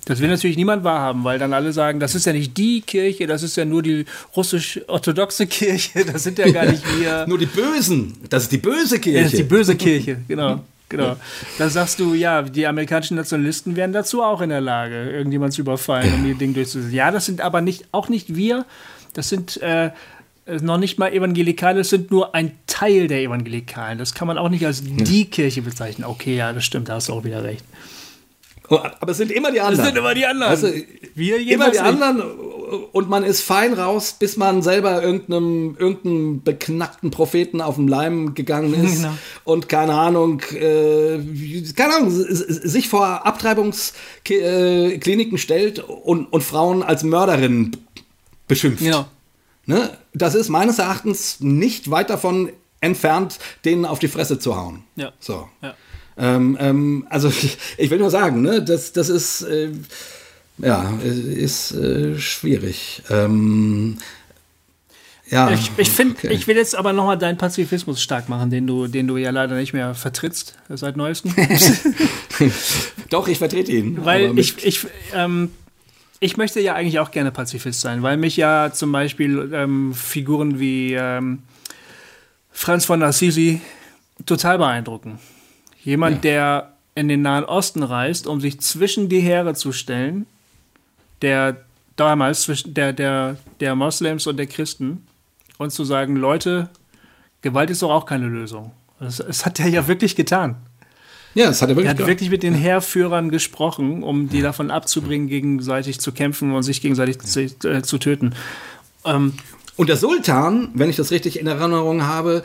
[SPEAKER 2] Das will natürlich niemand wahrhaben, weil dann alle sagen, das ist ja nicht die Kirche, das ist ja nur die russisch-orthodoxe Kirche, das sind ja gar nicht wir.
[SPEAKER 3] Nur die Bösen, das ist die böse Kirche.
[SPEAKER 2] Das ist die böse Kirche, genau. Genau. Da sagst du, ja, die amerikanischen Nationalisten wären dazu auch in der Lage, irgendjemand zu überfallen, um ihr Ding durchzusetzen. Ja, das sind aber nicht, auch nicht wir. Das sind äh, noch nicht mal Evangelikale, das sind nur ein Teil der Evangelikalen. Das kann man auch nicht als die Kirche bezeichnen. Okay, ja, das stimmt, da hast du auch wieder recht.
[SPEAKER 3] Aber es sind immer die anderen.
[SPEAKER 2] Das sind immer die anderen.
[SPEAKER 3] Also,
[SPEAKER 2] Wir
[SPEAKER 3] immer die
[SPEAKER 2] nicht.
[SPEAKER 3] anderen und man ist fein raus, bis man selber irgendeinem, irgendeinem beknackten Propheten auf den Leim gegangen ist
[SPEAKER 2] Genau.
[SPEAKER 3] und keine Ahnung, äh, keine Ahnung, sich vor Abtreibungskliniken stellt und, und Frauen als Mörderinnen beschimpft.
[SPEAKER 2] Genau.
[SPEAKER 3] Ne? Das ist meines Erachtens nicht weit davon entfernt, denen auf die Fresse zu hauen.
[SPEAKER 2] Ja.
[SPEAKER 3] So.
[SPEAKER 2] Ja.
[SPEAKER 3] Ähm, ähm, also ich, ich will nur sagen, ne, das, das ist äh, ja ist äh, schwierig. Ähm, ja,
[SPEAKER 2] Ich, ich finde,
[SPEAKER 3] okay.
[SPEAKER 2] ich will jetzt aber nochmal deinen Pazifismus stark machen, den du, den du ja leider nicht mehr vertrittst seit neuestem.
[SPEAKER 3] Doch, ich vertrete ihn.
[SPEAKER 2] Weil ich, ich, ähm, ich möchte ja eigentlich auch gerne Pazifist sein, weil mich ja zum Beispiel ähm, Figuren wie ähm, Franz von Assisi total beeindrucken. Jemand,
[SPEAKER 3] Ja.
[SPEAKER 2] der in den Nahen Osten reist, um sich zwischen die Heere zu stellen, der damals zwischen der, der, der Moslems und der Christen, und zu sagen, Leute, Gewalt ist doch auch keine Lösung. Das, das hat er ja wirklich getan.
[SPEAKER 3] ja, das hat er
[SPEAKER 2] Er
[SPEAKER 3] wirklich.
[SPEAKER 2] hat
[SPEAKER 3] gemacht.
[SPEAKER 2] wirklich mit den Heerführern gesprochen, um die davon abzubringen, gegenseitig zu kämpfen und sich gegenseitig zu, äh, zu töten. Ähm,
[SPEAKER 3] Und der Sultan, wenn ich das richtig in Erinnerung habe,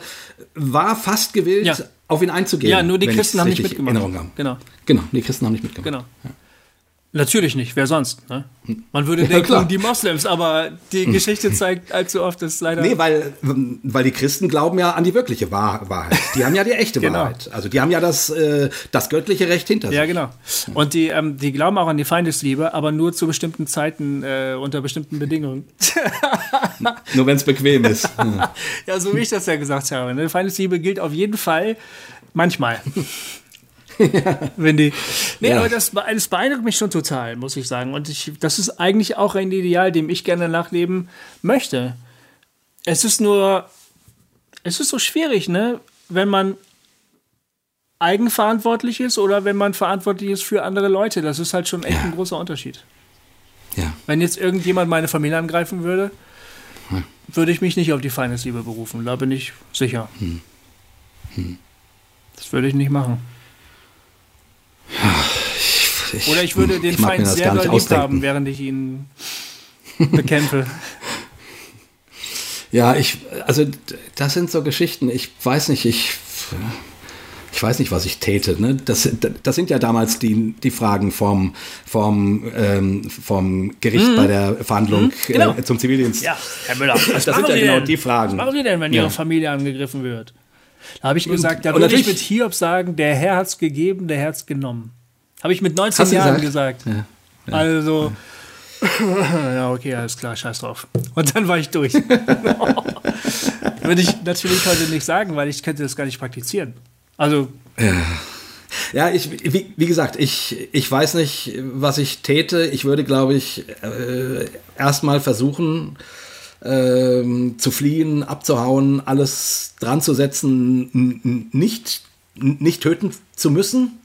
[SPEAKER 3] war fast gewillt,
[SPEAKER 2] Ja.
[SPEAKER 3] auf ihn einzugehen.
[SPEAKER 2] ja, nur die Christen haben nicht mitgemacht. Genau,
[SPEAKER 3] Genau, die Christen haben nicht mitgemacht.
[SPEAKER 2] genau. Natürlich nicht, wer sonst? Ne? Man würde
[SPEAKER 3] Ja,
[SPEAKER 2] denken,
[SPEAKER 3] klar.
[SPEAKER 2] die Moslems, aber die Geschichte zeigt allzu oft, dass leider.
[SPEAKER 3] Nee, weil, weil die Christen glauben ja an die wirkliche Wahr Wahrheit. Die haben ja die echte
[SPEAKER 2] Genau.
[SPEAKER 3] Wahrheit. Also die haben ja das, äh, das göttliche Recht hinter sich.
[SPEAKER 2] ja, genau. Und die, ähm, die glauben auch an die Feindesliebe, aber nur zu bestimmten Zeiten, äh, unter bestimmten Bedingungen.
[SPEAKER 3] Nur wenn es bequem ist. Ja.
[SPEAKER 2] Ja, so wie ich das ja gesagt habe. Ne? Feindesliebe gilt auf jeden Fall manchmal. Wenn die. Nee,
[SPEAKER 3] Ja.
[SPEAKER 2] aber das, das beeindruckt mich schon total, muss ich sagen. Und ich, das ist eigentlich auch ein Ideal, dem ich gerne nachleben möchte. Es ist nur es ist so schwierig, ne? Wenn man eigenverantwortlich ist oder wenn man verantwortlich ist für andere Leute. Das ist halt schon echt ja. ein großer Unterschied. Ja. Wenn jetzt irgendjemand meine Familie angreifen würde, hm. würde ich mich nicht auf die Feindesliebe berufen. Da bin ich sicher. Hm. Hm. Das würde ich nicht machen. Ich, Oder ich würde den ich Feind sehr doll lieb haben, während ich ihn bekämpfe.
[SPEAKER 3] Ja, ich, also das sind so Geschichten. Ich weiß nicht, ich, ich weiß nicht, was ich täte. Ne? Das, das sind ja damals die, die Fragen vom, vom, ähm, vom Gericht mhm. bei der Verhandlung mhm, genau. äh, zum Zivildienst.
[SPEAKER 2] Ja, Herr Müller, was
[SPEAKER 3] das sind ja genau denn? die Fragen.
[SPEAKER 2] Was machen Sie denn, wenn ja. Ihre Familie angegriffen wird? Da habe ich gesagt, da würde ich mit Hiob sagen, der Herr hat es gegeben, der Herr hat es genommen. Habe ich mit 19 Jahren gesagt. gesagt. Ja. Also, ja, okay, alles klar, scheiß drauf. Und dann war ich durch. Würde ich natürlich heute nicht sagen, weil ich könnte das gar nicht praktizieren. Also.
[SPEAKER 3] Ja. Ja, ich, wie, wie, gesagt, ich, ich weiß nicht, was ich täte. Ich würde, glaube ich, äh, erstmal versuchen, äh, zu fliehen, abzuhauen, alles dran zu setzen, nicht, nicht töten zu müssen.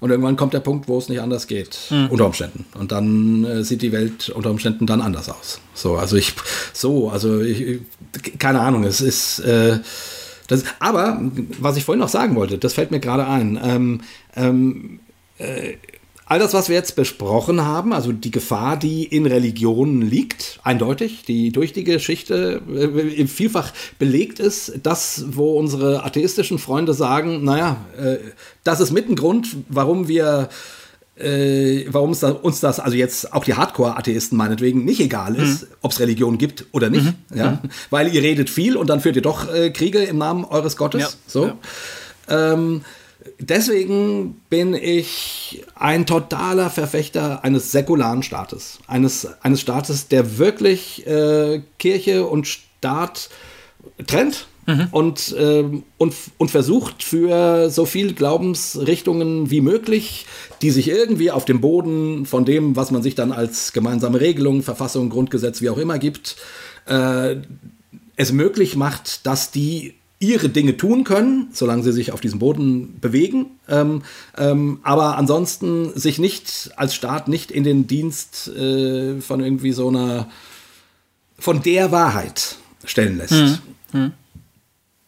[SPEAKER 3] Und irgendwann kommt der Punkt, wo es nicht anders geht, mhm. unter Umständen. Und dann äh, sieht die Welt unter Umständen dann anders aus. So, also ich, so, also ich, keine Ahnung, es ist, äh, das, aber was ich vorhin noch sagen wollte, das fällt mir gerade ein. Ähm, ähm, äh, all das, was wir jetzt besprochen haben, also die Gefahr, die in Religionen liegt, eindeutig, die durch die Geschichte äh, vielfach belegt ist, das, wo unsere atheistischen Freunde sagen, naja, äh, das ist mit ein Grund, warum wir äh, warum es da, uns das, also jetzt auch die Hardcore-Atheisten meinetwegen, nicht egal ist, mhm. ob es Religion gibt oder nicht. Mhm. Ja? Mhm. Weil ihr redet viel und dann führt ihr doch äh, Kriege im Namen eures Gottes. Ja. So. Ja. Ähm, deswegen bin ich ein totaler Verfechter eines säkularen Staates. Eines, eines Staates, der wirklich äh, Kirche und Staat trennt. Mhm. Und, äh, und, und versucht für so viele Glaubensrichtungen wie möglich, die sich irgendwie auf dem Boden von dem, was man sich dann als gemeinsame Regelung, Verfassung, Grundgesetz, wie auch immer gibt, äh, es möglich macht, dass die ihre Dinge tun können, solange sie sich auf diesem Boden bewegen, ähm, ähm, aber ansonsten sich nicht als Staat nicht in den Dienst äh, von irgendwie so einer von der Wahrheit stellen lässt. Mhm.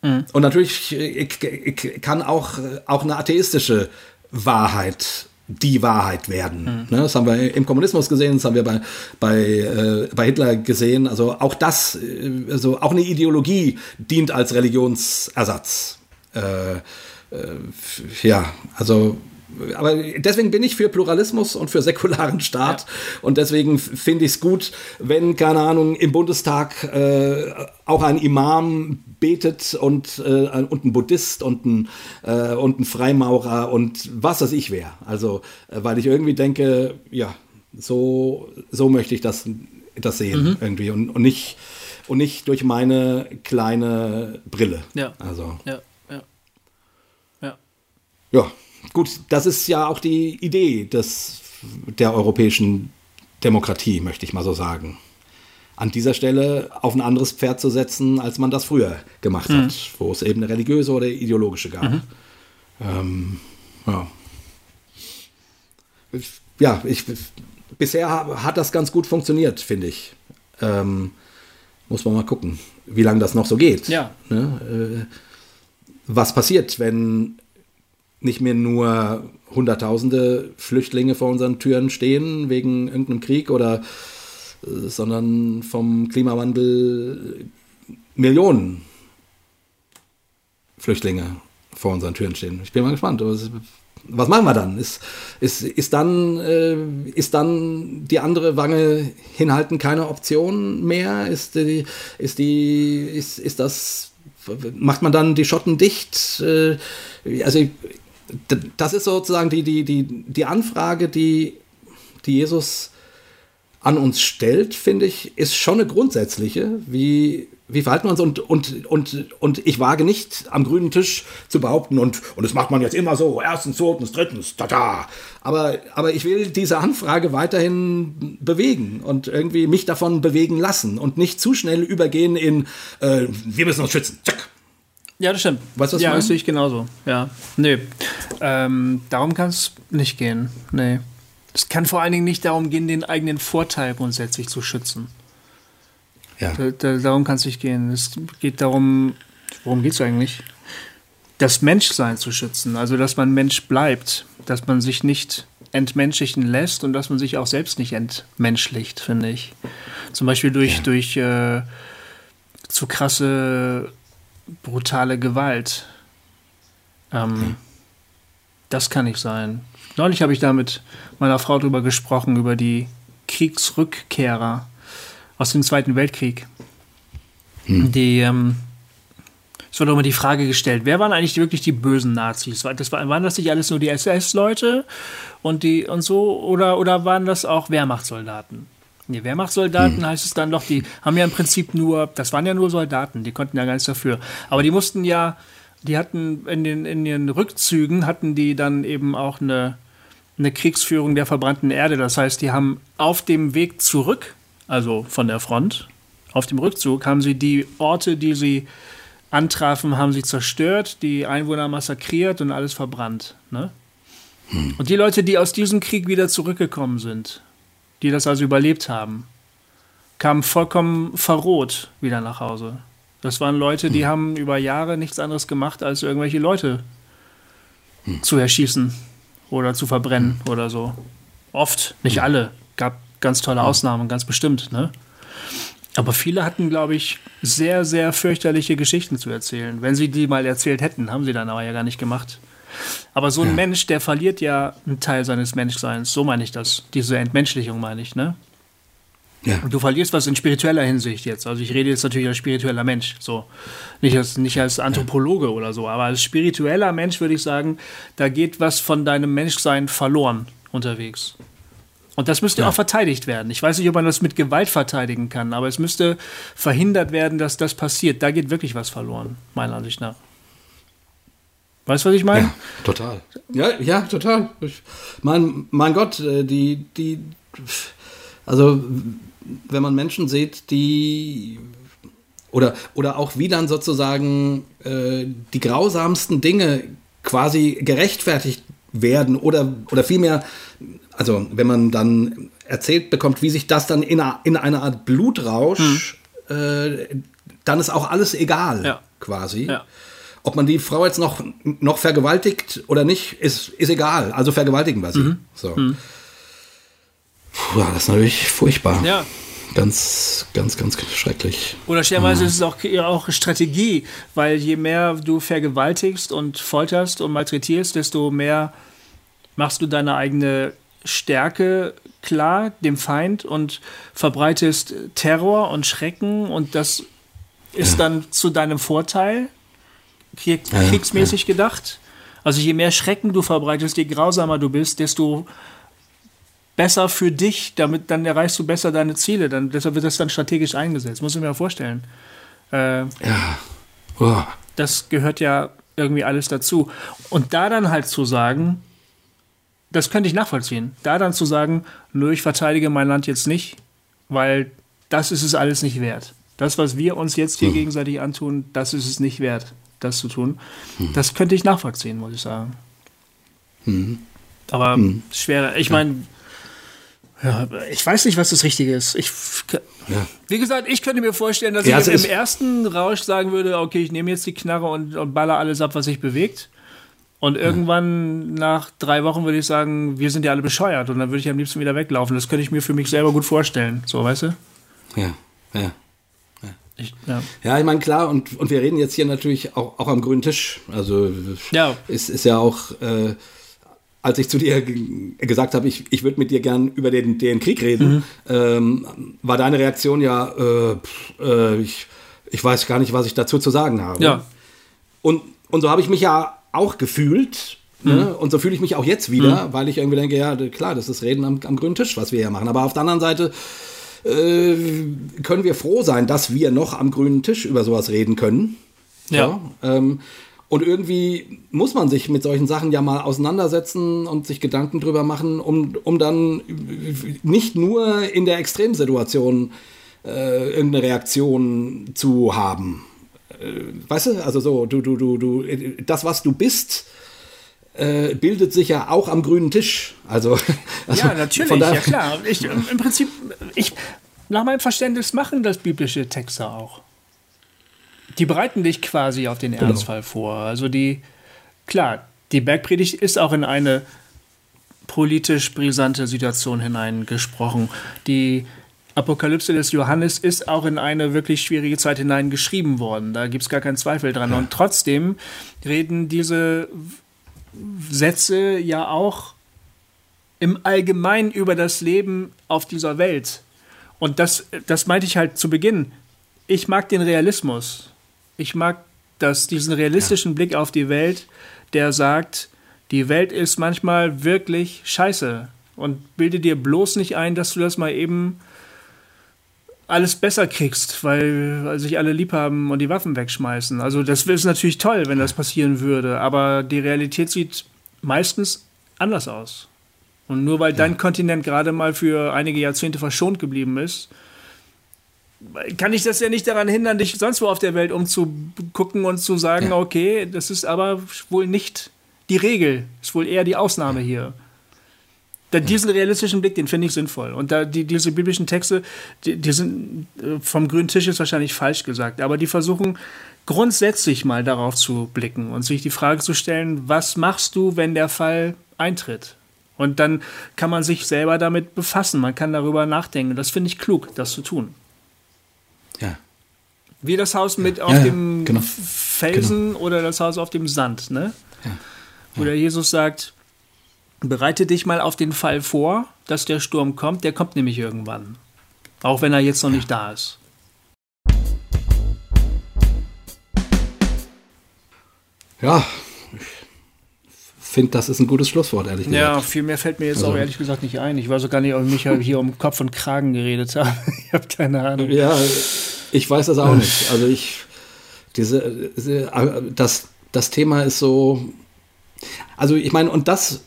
[SPEAKER 3] Mhm. Und natürlich ich, ich kann auch, auch eine atheistische Wahrheit die Wahrheit werden. Mhm. Ne, das haben wir im Kommunismus gesehen, das haben wir bei, bei, äh, bei Hitler gesehen. Also auch das, äh, also auch eine Ideologie dient als Religionsersatz. Äh, äh, ja, also aber deswegen bin ich für Pluralismus und für säkularen Staat. Ja. Und deswegen finde ich es gut, wenn, keine Ahnung, im Bundestag äh, auch ein Imam betet und, äh, und ein Buddhist und ein, äh, und ein Freimaurer und was weiß ich wer. Also, äh, weil ich irgendwie denke, ja, so, so möchte ich das, das sehen mhm. irgendwie und, und, nicht, und nicht durch meine kleine Brille.
[SPEAKER 2] Ja.
[SPEAKER 3] Also.
[SPEAKER 2] Ja, ja. Ja.
[SPEAKER 3] Ja, gut, das ist ja auch die Idee des, der europäischen Demokratie, möchte ich mal so sagen an dieser Stelle auf ein anderes Pferd zu setzen, als man das früher gemacht mhm. hat, wo es eben eine religiöse oder ideologische gab. Mhm. Ähm, ja. ja, ich, bisher hat das ganz gut funktioniert, finde ich. Ähm, muss man mal gucken, wie lange das noch so geht.
[SPEAKER 2] Ja.
[SPEAKER 3] Ne? Äh, was passiert, wenn nicht mehr nur Hunderttausende Flüchtlinge vor unseren Türen stehen wegen irgendeinem Krieg oder sondern vom Klimawandel Millionen Flüchtlinge vor unseren Türen stehen. Ich bin mal gespannt. Was machen wir dann? Ist, ist, ist, dann, äh, ist dann die andere Wange hinhalten keine Option mehr? Ist, die, ist, die, ist, ist das, macht man dann die Schotten dicht? Äh, also, das ist sozusagen die, die, die, die Anfrage, die, die Jesus an uns stellt, finde ich, ist schon eine grundsätzliche. Wie, wie verhalten wir uns? Und, und, und, und ich wage nicht am grünen Tisch zu behaupten, und, und das macht man jetzt immer so, erstens, zweitens, drittens, tada. Aber, aber ich will diese Anfrage weiterhin bewegen und irgendwie mich davon bewegen lassen und nicht zu schnell übergehen in, äh, wir müssen uns schützen. Zack.
[SPEAKER 2] Ja, das stimmt. Weißt du, was ja, das sehe ich genauso. Ja. Nee. Ähm, darum kann es nicht gehen. Nee. Es kann vor allen Dingen nicht darum gehen, den eigenen Vorteil grundsätzlich zu schützen. Ja. Da, da, darum kann es nicht gehen. Es geht darum, worum geht es eigentlich? Das Menschsein zu schützen. Also, dass man Mensch bleibt. Dass man sich nicht entmenschlichen lässt und dass man sich auch selbst nicht entmenschlicht, finde ich. Zum Beispiel durch, ja. durch äh, zu krasse brutale Gewalt. Ähm, okay. Das kann nicht sein. Neulich habe ich da mit meiner Frau drüber gesprochen, über die Kriegsrückkehrer aus dem Zweiten Weltkrieg. Hm. Die, ähm, es wurde immer die Frage gestellt, wer waren eigentlich wirklich die bösen Nazis? Das war, waren das nicht alles nur die SS-Leute und die und so oder, oder waren das auch Wehrmachtssoldaten? Nee, Wehrmachtssoldaten hm. heißt es dann doch, die haben ja im Prinzip nur, das waren ja nur Soldaten, die konnten ja gar nichts dafür. Aber die mussten ja, die hatten in den, in den Rückzügen, hatten die dann eben auch eine, eine Kriegsführung der verbrannten Erde. Das heißt, die haben auf dem Weg zurück, also von der Front, auf dem Rückzug, haben sie die Orte, die sie antrafen, haben sie zerstört, die Einwohner massakriert und alles verbrannt. Ne? Hm. Und die Leute, die aus diesem Krieg wieder zurückgekommen sind, die das also überlebt haben, kamen vollkommen verroht wieder nach Hause. Das waren Leute, die hm. haben über Jahre nichts anderes gemacht, als irgendwelche Leute hm. zu erschießen oder zu verbrennen hm. oder so. Oft, nicht hm. alle. Gab ganz tolle hm. Ausnahmen, ganz bestimmt, ne? Aber viele hatten, glaube ich, sehr, sehr fürchterliche Geschichten zu erzählen. Wenn sie die mal erzählt hätten, haben sie dann aber ja gar nicht gemacht. Aber so ein ja. Mensch, der verliert ja einen Teil seines Menschseins. So meine ich das. Diese Entmenschlichung meine ich, ne? Ja. Und du verlierst was in spiritueller Hinsicht jetzt. Also ich rede jetzt natürlich als spiritueller Mensch, so. Nicht als, nicht als Anthropologe ja. oder so, aber als spiritueller Mensch würde ich sagen, da geht was von deinem Menschsein verloren unterwegs. Und das müsste ja. auch verteidigt werden. Ich weiß nicht, ob man das mit Gewalt verteidigen kann, aber es müsste verhindert werden, dass das passiert. Da geht wirklich was verloren, meiner Ansicht nach. Weißt du, was ich meine?
[SPEAKER 3] Ja, total. Ja, ja, total. Ich, mein, mein Gott, äh, die, die, also wenn man Menschen sieht, die oder, oder auch wie dann sozusagen äh, die grausamsten Dinge quasi gerechtfertigt werden oder, oder vielmehr, also wenn man dann erzählt bekommt, wie sich das dann in, a, in einer Art Blutrausch, hm. äh, dann ist auch alles egal, ja. quasi. Ja. Ob man die Frau jetzt noch, noch vergewaltigt oder nicht, ist, ist egal. Also vergewaltigen wir sie. Mhm. So. Mhm. Puh, das ist natürlich furchtbar. Ja. Ganz, ganz, ganz schrecklich.
[SPEAKER 2] Oder stellenweise mhm. ist es auch, auch Strategie, weil je mehr du vergewaltigst und folterst und malträtierst, desto mehr machst du deine eigene Stärke klar dem Feind und verbreitest Terror und Schrecken und das ist ja. dann zu deinem Vorteil kriegsmäßig gedacht. Also je mehr Schrecken du verbreitest, je grausamer du bist, desto besser für dich, damit dann erreichst du besser deine Ziele. Dann, deshalb wird das dann strategisch eingesetzt. Muss ich mir mal vorstellen. Äh, ja. Oh. Das gehört ja irgendwie alles dazu. Und da dann halt zu sagen, das könnte ich nachvollziehen. Da dann zu sagen, nö, ich verteidige mein Land jetzt nicht, weil das ist es alles nicht wert. Das, was wir uns jetzt hier hm. gegenseitig antun, das ist es nicht wert das zu tun. Hm. Das könnte ich nachvollziehen, muss ich sagen. Hm. Aber hm. schwer. Ich meine, ja, ich weiß nicht, was das Richtige ist. Ich, ja. Wie gesagt, ich könnte mir vorstellen, dass ja, ich im, im ersten Rausch sagen würde, okay, ich nehme jetzt die Knarre und, und baller alles ab, was sich bewegt. Und irgendwann ja. nach drei Wochen würde ich sagen, wir sind ja alle bescheuert und dann würde ich am liebsten wieder weglaufen. Das könnte ich mir für mich selber gut vorstellen. So, weißt du?
[SPEAKER 3] Ja, ja. Ich, ja. ja, ich meine, klar, und, und wir reden jetzt hier natürlich auch, auch am grünen Tisch. Also ja. es ist ja auch, äh, als ich zu dir gesagt habe, ich, ich würde mit dir gern über den, den Krieg reden, mhm. ähm, war deine Reaktion ja, äh, äh, ich, ich weiß gar nicht, was ich dazu zu sagen habe. Ja. Und, und so habe ich mich ja auch gefühlt. Ne? Mhm. Ne? Und so fühle ich mich auch jetzt wieder, mhm. weil ich irgendwie denke, ja, klar, das ist Reden am, am grünen Tisch, was wir hier machen. Aber auf der anderen Seite äh, können wir froh sein, dass wir noch am grünen Tisch über sowas reden können. Ja. ja ähm, und irgendwie muss man sich mit solchen Sachen ja mal auseinandersetzen und sich Gedanken drüber machen, um, um dann nicht nur in der Extremsituation äh, irgendeine Reaktion zu haben. weißt du, also so, du, du, du, du, das, was du bist, äh, bildet sich ja auch am grünen Tisch. Also, also
[SPEAKER 2] ja, natürlich, ja klar. Ich, Im Prinzip, ich, nach meinem Verständnis machen das biblische Texte auch. Die bereiten dich quasi auf den genau. Ernstfall vor. Also die, klar, die Bergpredigt ist auch in eine politisch brisante Situation hineingesprochen. Die Apokalypse des Johannes ist auch in eine wirklich schwierige Zeit hineingeschrieben worden. Da gibt es gar keinen Zweifel dran. Ja. Und trotzdem reden diese Sätze ja auch im Allgemeinen über das Leben auf dieser Welt. Und das, das meinte ich halt zu Beginn. Ich mag den Realismus. Ich mag das, diesen realistischen ja. Blick auf die Welt, der sagt, die Welt ist manchmal wirklich scheiße. Und bilde dir bloß nicht ein, dass du das mal eben alles besser kriegst, weil, weil sich alle lieb haben und die Waffen wegschmeißen. Also das ist natürlich toll, wenn das passieren würde, aber die Realität sieht meistens anders aus. Und nur weil ja. dein Kontinent gerade mal für einige Jahrzehnte verschont geblieben ist, kann ich das ja nicht daran hindern, dich sonst wo auf der Welt umzugucken und zu sagen, ja. okay, das ist aber wohl nicht die Regel, ist wohl eher die Ausnahme hier. Da, diesen realistischen Blick, den finde ich sinnvoll. Und da die, diese biblischen Texte, die, die sind äh, vom grünen Tisch ist wahrscheinlich falsch gesagt, aber die versuchen grundsätzlich mal darauf zu blicken und sich die Frage zu stellen, was machst du, wenn der Fall eintritt? Und dann kann man sich selber damit befassen, man kann darüber nachdenken. Das finde ich klug, das zu tun.
[SPEAKER 3] Ja.
[SPEAKER 2] Wie das Haus mit ja. auf ja, dem genau. Felsen genau. oder das Haus auf dem Sand, ne? Ja. Wo der Jesus sagt, bereite dich mal auf den Fall vor, dass der Sturm kommt. Der kommt nämlich irgendwann. Auch wenn er jetzt noch nicht da ist.
[SPEAKER 3] Ja, ich finde, das ist ein gutes Schlusswort, ehrlich gesagt.
[SPEAKER 2] Ja, viel mehr fällt mir jetzt also. auch ehrlich gesagt nicht ein. Ich weiß auch gar nicht, ob ich mich hier um Kopf und Kragen geredet habe. ich habe keine Ahnung.
[SPEAKER 3] Ja, ich weiß das auch nicht. Also ich, diese, das, das Thema ist so, also ich meine, und das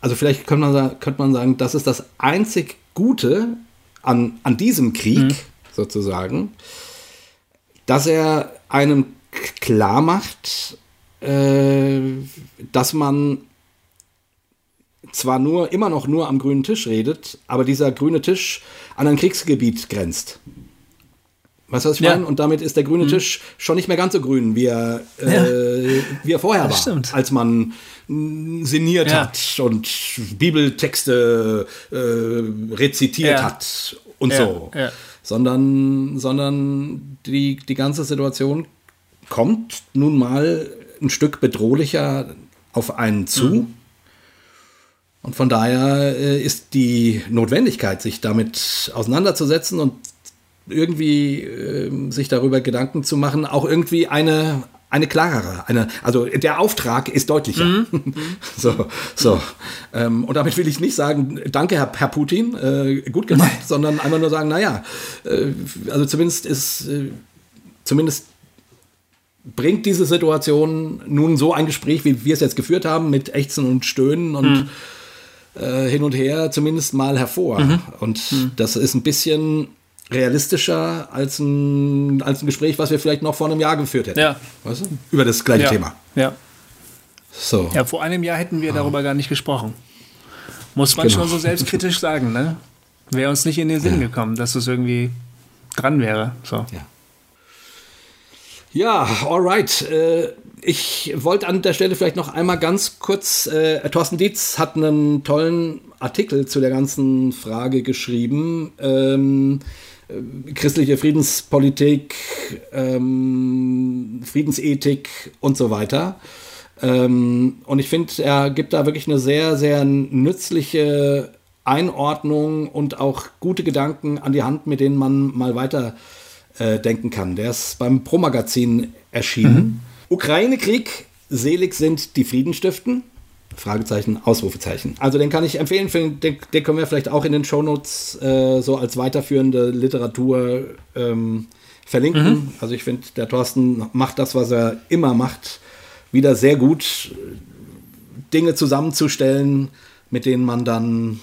[SPEAKER 3] also vielleicht könnte man, könnte man sagen, das ist das einzig Gute an, an diesem Krieg mhm. sozusagen, dass er einem klar macht, äh, dass man zwar nur immer noch nur am grünen Tisch redet, aber dieser grüne Tisch an ein Kriegsgebiet grenzt. Weißt du, was ich ja. meine? Und damit ist der grüne mhm. Tisch schon nicht mehr ganz so grün, wie er, äh, ja. wie er vorher war. Stimmt. Als man sinniert ja. hat und Bibeltexte äh, rezitiert hat und so. Sondern, sondern die, die ganze Situation kommt nun mal ein Stück bedrohlicher auf einen zu. Mhm. Und von daher äh, ist die Notwendigkeit, sich damit auseinanderzusetzen und irgendwie äh, sich darüber Gedanken zu machen, auch irgendwie eine eine klarere, eine, also der Auftrag ist deutlicher. Mhm. so, so. Ähm, und damit will ich nicht sagen, danke, Herr, Herr Putin, äh, gut gemacht, sondern einfach nur sagen, naja, äh, also zumindest ist, äh, zumindest bringt diese Situation nun so ein Gespräch, wie wir es jetzt geführt haben, mit Ächzen und Stöhnen und mhm. Äh, hin und her zumindest mal hervor. Mhm. Und mhm. das ist ein bisschen realistischer als ein, als ein Gespräch, was wir vielleicht noch vor einem Jahr geführt hätten.
[SPEAKER 2] Ja.
[SPEAKER 3] Weißt du? Über das gleiche
[SPEAKER 2] ja.
[SPEAKER 3] Thema.
[SPEAKER 2] Ja.
[SPEAKER 3] So.
[SPEAKER 2] Ja, vor einem Jahr hätten wir darüber gar nicht gesprochen. Muss man genau. schon so selbstkritisch sagen, ne? Wäre uns nicht in den Sinn ja. gekommen, dass es irgendwie dran wäre. So.
[SPEAKER 3] Ja. Ja, alright. Äh, ich wollte an der Stelle vielleicht noch einmal ganz kurz, äh, Thorsten Dietz hat einen tollen Artikel zu der ganzen Frage geschrieben. Ähm, äh, christliche Friedenspolitik, ähm, Friedensethik und so weiter. Ähm, und ich finde, er gibt da wirklich eine sehr, sehr nützliche Einordnung und auch gute Gedanken an die Hand, mit denen man mal weiter äh, denken kann. Der ist beim Pro-Magazin erschienen. Mhm. Ukraine-Krieg, selig sind die Friedenstiften. Fragezeichen, Ausrufezeichen. Also den kann ich empfehlen, den, den können wir vielleicht auch in den Shownotes äh, so als weiterführende Literatur ähm, verlinken. Mhm. Also ich finde, der Thorsten macht das, was er immer macht, wieder sehr gut, Dinge zusammenzustellen, mit denen man dann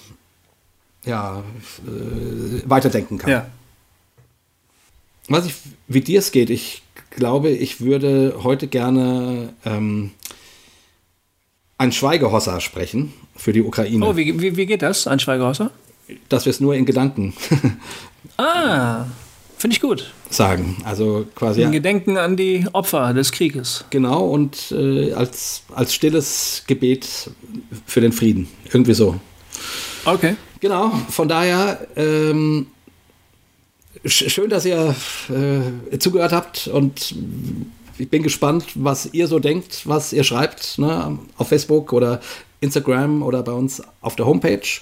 [SPEAKER 3] ja, äh, weiterdenken kann.
[SPEAKER 2] Ja.
[SPEAKER 3] was ich, wie dir es geht, ich glaube, ich würde heute gerne ähm, ein Schweigehossa sprechen für die Ukraine.
[SPEAKER 2] Oh, wie, wie, wie geht das, ein Schweigehossa?
[SPEAKER 3] Dass wir es nur in Gedanken
[SPEAKER 2] ah, finde ich gut.
[SPEAKER 3] sagen. Also quasi.
[SPEAKER 2] In Gedenken an die Opfer des Krieges.
[SPEAKER 3] Genau, und äh, als, als stilles Gebet für den Frieden. Irgendwie so.
[SPEAKER 2] Okay.
[SPEAKER 3] Genau, von daher ähm, schön, dass ihr äh, zugehört habt und ich bin gespannt, was ihr so denkt, was ihr schreibt ne, auf Facebook oder Instagram oder bei uns auf der Homepage.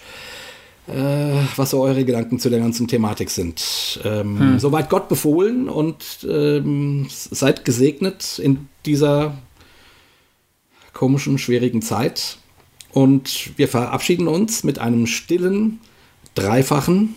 [SPEAKER 3] Äh, was so eure Gedanken zu der ganzen Thematik sind. Ähm, hm. Soweit Gott befohlen und ähm, seid gesegnet in dieser komischen, schwierigen Zeit. Und wir verabschieden uns mit einem stillen, dreifachen